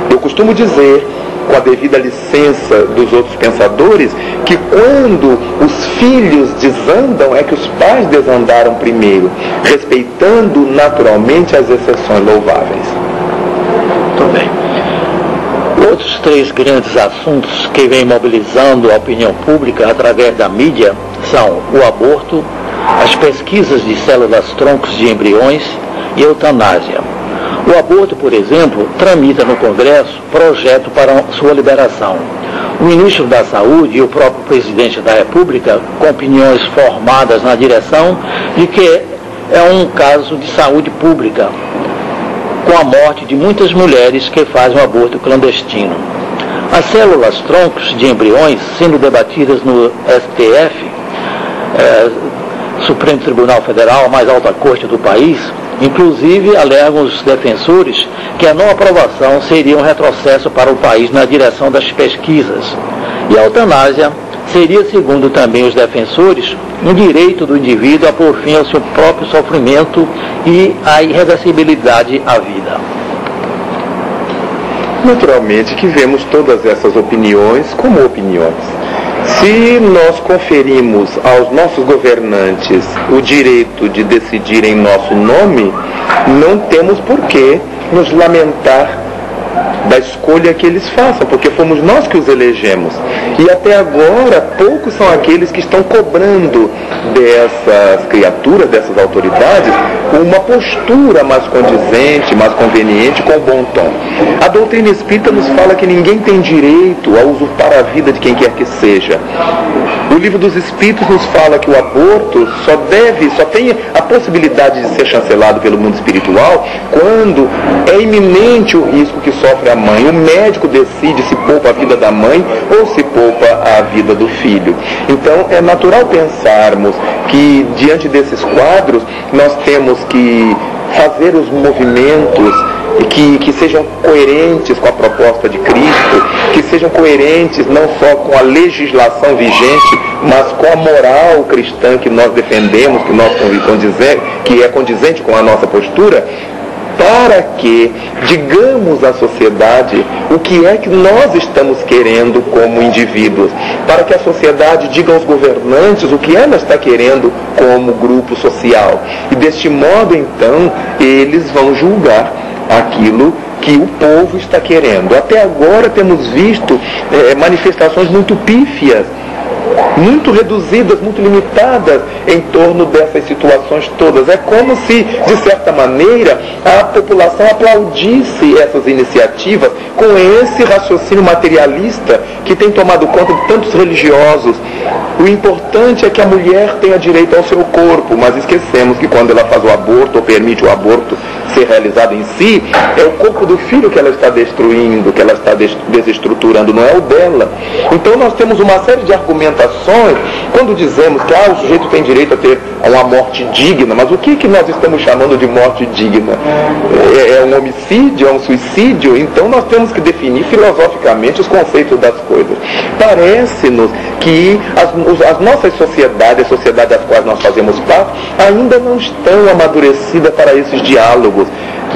Eu costumo dizer com a devida licença dos outros pensadores, que quando os filhos desandam, é que os pais desandaram primeiro, respeitando naturalmente as exceções louváveis. Muito bem. Outros três grandes assuntos que vêm mobilizando a opinião pública através da mídia são o aborto, as pesquisas de células troncos de embriões e a eutanásia. O aborto, por exemplo, tramita no Congresso projeto para sua liberação. O ministro da Saúde e o próprio presidente da República, com opiniões formadas na direção de que é um caso de saúde pública, com a morte de muitas mulheres que fazem o aborto clandestino. As células troncos de embriões, sendo debatidas no STF, é, Supremo Tribunal Federal, a mais alta corte do país, Inclusive, alegam os defensores que a não aprovação seria um retrocesso para o país na direção das pesquisas. E a eutanásia seria, segundo também os defensores, um direito do indivíduo a pôr fim ao seu próprio sofrimento e à irreversibilidade à vida. Naturalmente que vemos todas essas opiniões como opiniões. Se nós conferimos aos nossos governantes o direito de decidir em nosso nome, não temos por que nos lamentar da escolha que eles façam, porque fomos nós que os elegemos. E até agora, poucos são aqueles que estão cobrando dessas criaturas, dessas autoridades, uma postura mais condizente, mais conveniente, com bom tom. A doutrina espírita nos fala que ninguém tem direito a usurpar a vida de quem quer que seja. O livro dos Espíritos nos fala que o aborto só deve, só tem possibilidade de ser chancelado pelo mundo espiritual quando é iminente o risco que sofre a mãe. O médico decide se poupa a vida da mãe ou se poupa a vida do filho. Então é natural pensarmos que diante desses quadros nós temos que fazer os movimentos que, que sejam coerentes com a proposta de Cristo, que sejam coerentes não só com a legislação vigente, mas com a moral cristã que nós defendemos, que nós que é condizente com a nossa postura, para que digamos à sociedade o que é que nós estamos querendo como indivíduos, para que a sociedade diga aos governantes o que ela está querendo como grupo social. E deste modo, então, eles vão julgar aquilo que o povo está querendo. Até agora temos visto é, manifestações muito pífias muito reduzidas, muito limitadas em torno dessas situações todas. É como se, de certa maneira, a população aplaudisse essas iniciativas com esse raciocínio materialista que tem tomado conta de tantos religiosos. O importante é que a mulher tenha direito ao seu corpo mas esquecemos que quando ela faz o aborto ou permite o aborto ser realizado em si, é o corpo do filho que ela está destruindo, que ela está desestruturando, não é o dela. Então nós temos uma série de argumentações quando dizemos que ah, o sujeito tem direito a ter uma morte digna, mas o que, que nós estamos chamando de morte digna? É, é um homicídio, é um suicídio? Então nós temos que definir filosoficamente os conceitos das coisas. Parece-nos que as, as nossas sociedades, as sociedades das quais nós fazemos parte, ainda não estão amadurecidas para esses diálogos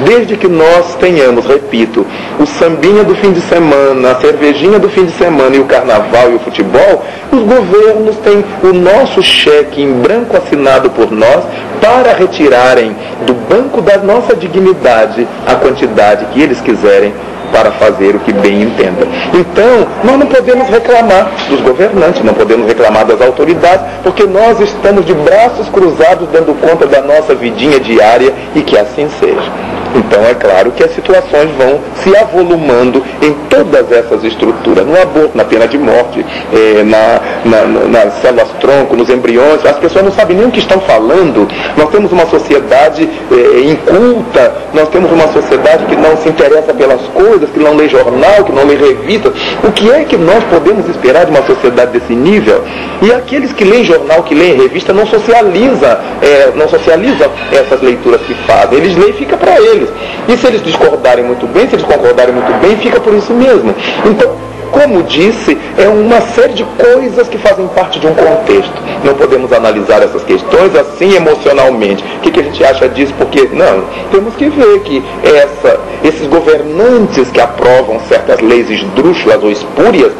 Desde que nós tenhamos, repito, o sambinha do fim de semana, a cervejinha do fim de semana e o carnaval e o futebol, os governos têm o nosso cheque em branco assinado por nós para retirarem do banco da nossa dignidade a quantidade que eles quiserem para fazer o que bem entenda. Então, nós não podemos reclamar dos governantes, não podemos reclamar das autoridades, porque nós estamos de braços cruzados dando conta da nossa vidinha diária e que assim seja. Então é claro que as situações vão se avolumando em todas essas estruturas, no aborto, na pena de morte, eh, na, na, nas células tronco, nos embriões, as pessoas não sabem nem o que estão falando. Nós temos uma sociedade eh, inculta, nós temos uma sociedade que não se interessa pelas coisas, que não lê jornal, que não lê revista. O que é que nós podemos esperar de uma sociedade desse nível? E aqueles que leem jornal, que leem revista, não socializam, eh, não socializam essas leituras que fazem. Eles leem e fica para eles deles. E se eles discordarem muito bem, se eles concordarem muito bem, fica por isso mesmo. Então, como disse, é uma série de coisas que fazem parte de um contexto. Não podemos analisar essas questões assim emocionalmente. O que, que a gente acha disso? Porque, não, temos que ver que essa, esses governantes que aprovam certas leis esdrúxulas ou espúrias,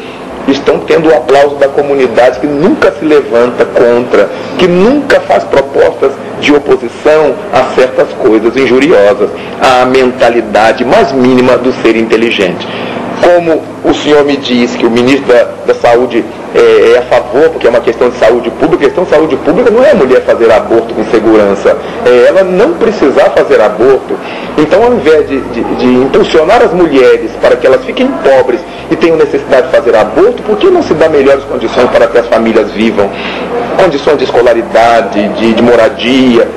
estão tendo o aplauso da comunidade que nunca se levanta contra, que nunca faz propostas de oposição a certas coisas injuriosas, à mentalidade mais mínima do ser inteligente. Como o senhor me diz que o ministro da, da Saúde é, é, a favor, porque é uma questão de saúde pública, a questão de saúde pública não é a mulher fazer aborto com segurança, é ela não precisar fazer aborto. Então, ao invés de, de, de impulsionar as mulheres para que elas fiquem pobres e tenham necessidade de fazer aborto, por que não se dá melhores condições para que as famílias vivam? Condições de escolaridade, de, de moradia.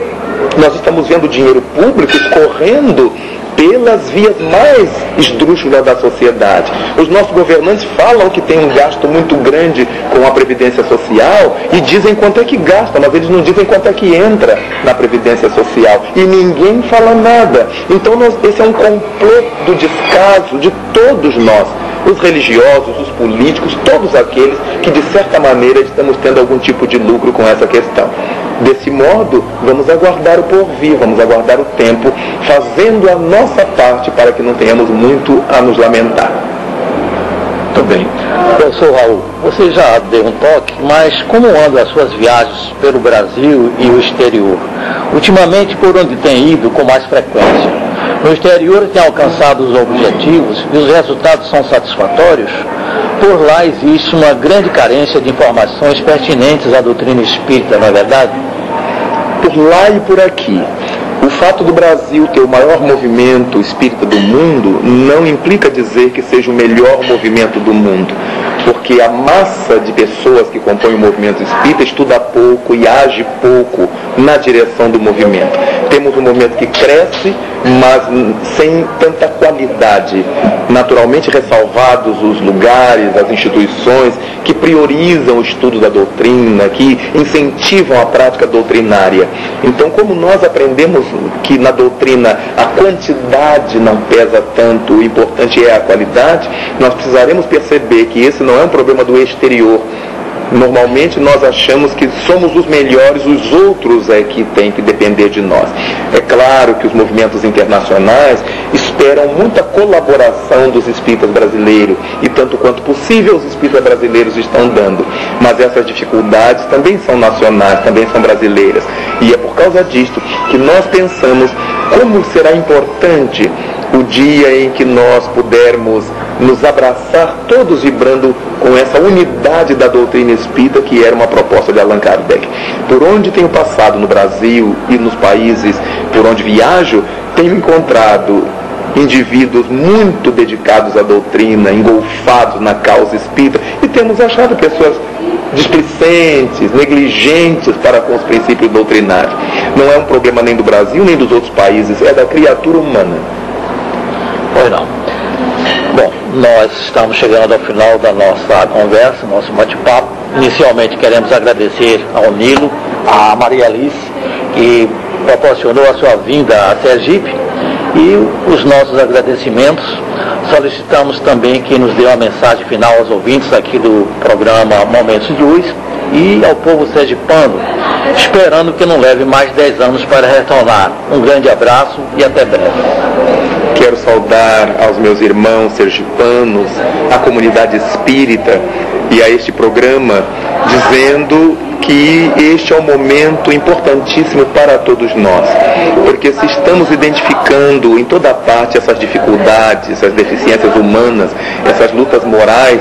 Nós estamos vendo dinheiro público escorrendo pelas vias mais esdrúxulas da sociedade. Os nossos governantes falam que tem um gasto muito grande com a Previdência Social e dizem quanto é que gasta, mas eles não dizem quanto é que entra na Previdência Social. E ninguém fala nada. Então nós, esse é um complô do descaso de todos nós os religiosos, os políticos, todos aqueles que de certa maneira estamos tendo algum tipo de lucro com essa questão. Desse modo, vamos aguardar o porvir, vamos aguardar o tempo, fazendo a nossa parte para que não tenhamos muito a nos lamentar. Muito bem. Professor Raul, você já deu um toque, mas como andam as suas viagens pelo Brasil e o exterior? Ultimamente, por onde tem ido com mais frequência? No exterior tem alcançado os objetivos e os resultados são satisfatórios? Por lá existe uma grande carência de informações pertinentes à doutrina espírita, não é verdade? Por lá e por aqui. O fato do Brasil ter o maior movimento espírita do mundo não implica dizer que seja o melhor movimento do mundo, porque a massa de pessoas que compõem o movimento espírita estuda pouco e age pouco na direção do movimento. Temos um movimento que cresce, mas sem tanta qualidade. Naturalmente ressalvados os lugares, as instituições que priorizam o estudo da doutrina, que incentivam a prática doutrinária. Então, como nós aprendemos que na doutrina a quantidade não pesa tanto, o importante é a qualidade, nós precisaremos perceber que esse não é um problema do exterior, Normalmente nós achamos que somos os melhores, os outros é que têm que depender de nós. É claro que os movimentos internacionais esperam muita colaboração dos espíritas brasileiros e tanto quanto possível os espíritas brasileiros estão dando. Mas essas dificuldades também são nacionais, também são brasileiras. E é por causa disto que nós pensamos como será importante o dia em que nós pudermos nos abraçar todos vibrando com essa unidade da doutrina espírita que era uma proposta de Allan Kardec. Por onde tenho passado no Brasil e nos países por onde viajo, tenho encontrado indivíduos muito dedicados à doutrina, engolfados na causa espírita, e temos achado pessoas displicentes, negligentes para com os princípios doutrinários. Não é um problema nem do Brasil nem dos outros países, é da criatura humana. Pois não. Bom, nós estamos chegando ao final da nossa conversa, nosso bate-papo. Inicialmente queremos agradecer ao Nilo, à Maria Alice, que proporcionou a sua vinda a Sergipe, e os nossos agradecimentos. Solicitamos também que nos dê uma mensagem final aos ouvintes aqui do programa Momentos de Luz e ao povo sergipano, esperando que não leve mais 10 anos para retornar. Um grande abraço e até breve. Quero saudar aos meus irmãos sergipanos, à comunidade espírita e a este programa, dizendo que este é um momento importantíssimo para todos nós, porque se estamos identificando em toda parte essas dificuldades, essas deficiências humanas, essas lutas morais,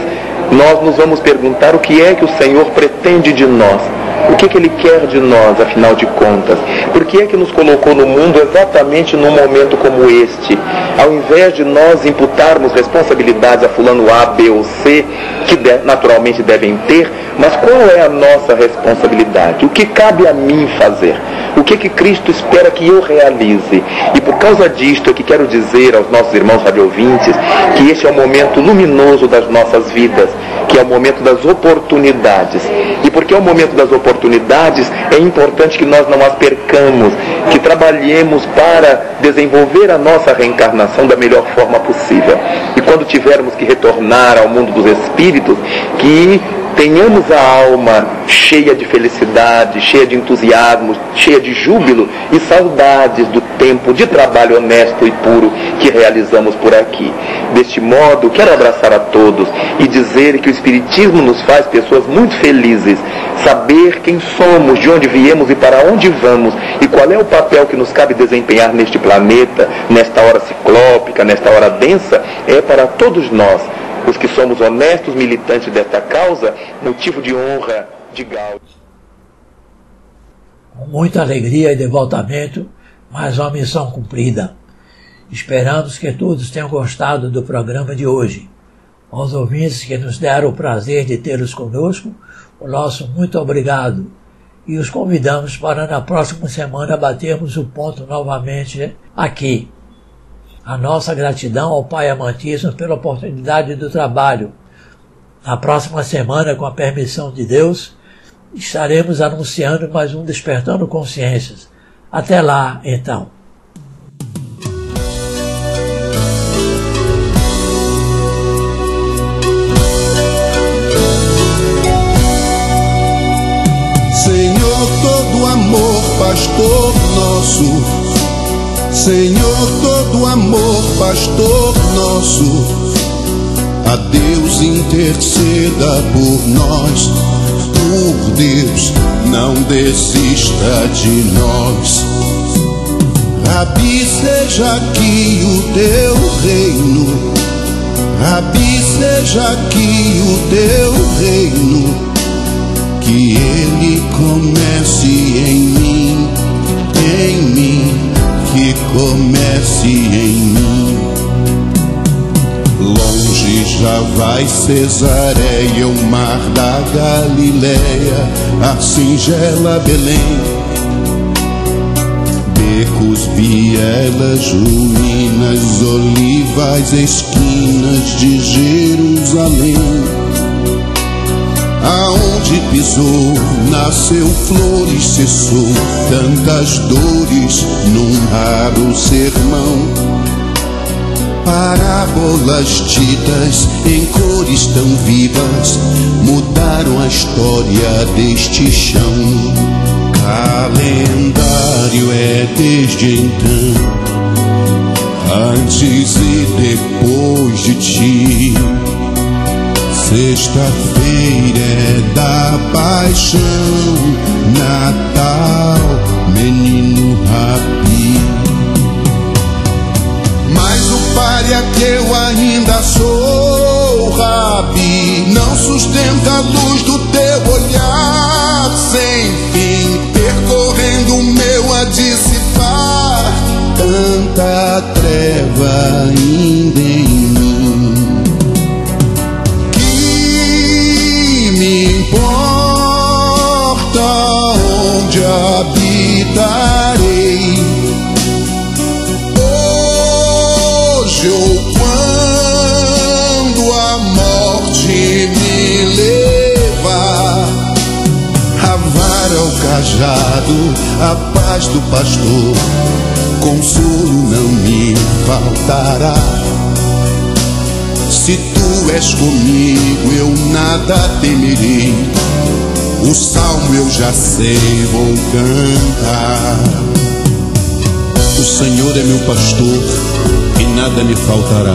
nós nos vamos perguntar o que é que o Senhor pretende de nós. O que, que Ele quer de nós, afinal de contas? Por que é que nos colocou no mundo exatamente num momento como este? Ao invés de nós imputarmos responsabilidades a fulano A, B ou C, que de, naturalmente devem ter, mas qual é a nossa responsabilidade? O que cabe a mim fazer? O que que Cristo espera que eu realize? E por causa disto é que quero dizer aos nossos irmãos radiovintes que este é o momento luminoso das nossas vidas, que é o momento das oportunidades. E porque é o momento das oportunidades, é importante que nós não as percamos, que trabalhemos para desenvolver a nossa reencarnação da melhor forma possível. E quando tivermos que retornar ao mundo dos espíritos, que tenhamos a alma cheia de felicidade, cheia de entusiasmo, cheia de júbilo e saudades do tempo de trabalho honesto e puro que realizamos por aqui. Deste modo, quero abraçar a todos e dizer que o Espiritismo nos faz pessoas muito felizes. Saber quem somos, de onde viemos e para onde vamos e qual é o papel que nos cabe desempenhar neste planeta, nesta hora ciclópica, nesta hora densa, é para todos nós os que somos honestos militantes desta causa, motivo de honra, de gaudio. Com muita alegria e devotamento, mais uma missão cumprida. Esperamos que todos tenham gostado do programa de hoje. Aos ouvintes que nos deram o prazer de tê-los conosco, o nosso muito obrigado. E os convidamos para na próxima semana batermos o ponto novamente aqui a nossa gratidão ao Pai Amantíssimo pela oportunidade do trabalho. Na próxima semana, com a permissão de Deus, estaremos anunciando mais um Despertando Consciências. Até lá, então. Senhor, todo amor, pastor nosso Senhor, todo amor, pastor nosso, a Deus interceda por nós. Por Deus, não desista de nós. Rabi, seja aqui o teu reino. Rabi, seja aqui o teu reino. Que ele comece em mim que comece em mim. Longe já vai Cesareia, o mar da Galileia, a singela Belém. Becos, vielas, ruínas, olivas, esquinas de Jerusalém Aonde pisou, nasceu flores, cessou tantas dores num raro sermão. Parábolas ditas em cores tão vivas mudaram a história deste chão. Calendário é desde então, antes e depois de ti Sexta-feira é da paixão, Natal, menino rapi. Mas o palha que eu ainda sou, rabi, não sustenta a luz do teu olhar. Sem fim, percorrendo o meu a dissipar. Tanta treva ainda a paz do pastor, consolo não me faltará. Se tu és comigo, eu nada temerei. O salmo eu já sei, vou cantar. O Senhor é meu pastor e nada me faltará.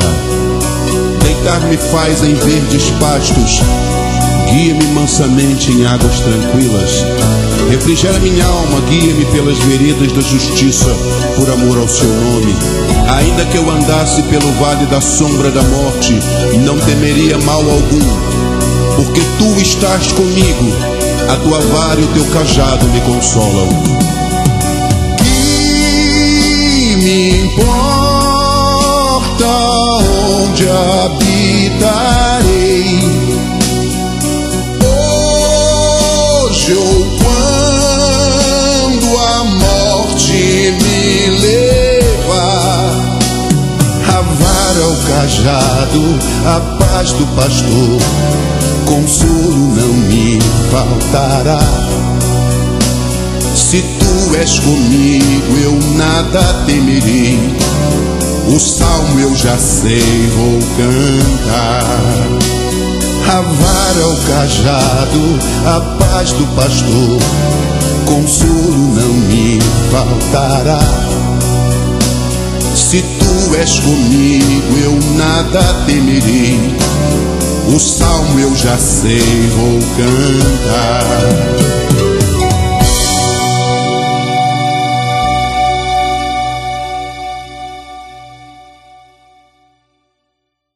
Deitar-me faz em verdes pastos, guia-me mansamente em águas tranquilas. Refrigera minha alma, guia-me pelas veredas da justiça, por amor ao seu nome. Ainda que eu andasse pelo vale da sombra da morte, não temeria mal algum, porque tu estás comigo, a tua vara e o teu cajado me consolam. Que me importa onde habitarei? Cajado, a paz do pastor, consolo não me faltará. Se tu és comigo, eu nada temerei. O salmo eu já sei, vou cantar. A vara, o cajado, a paz do pastor, consolo não me faltará. Se tu és comigo, eu nada temerei. O salmo eu já sei, vou cantar.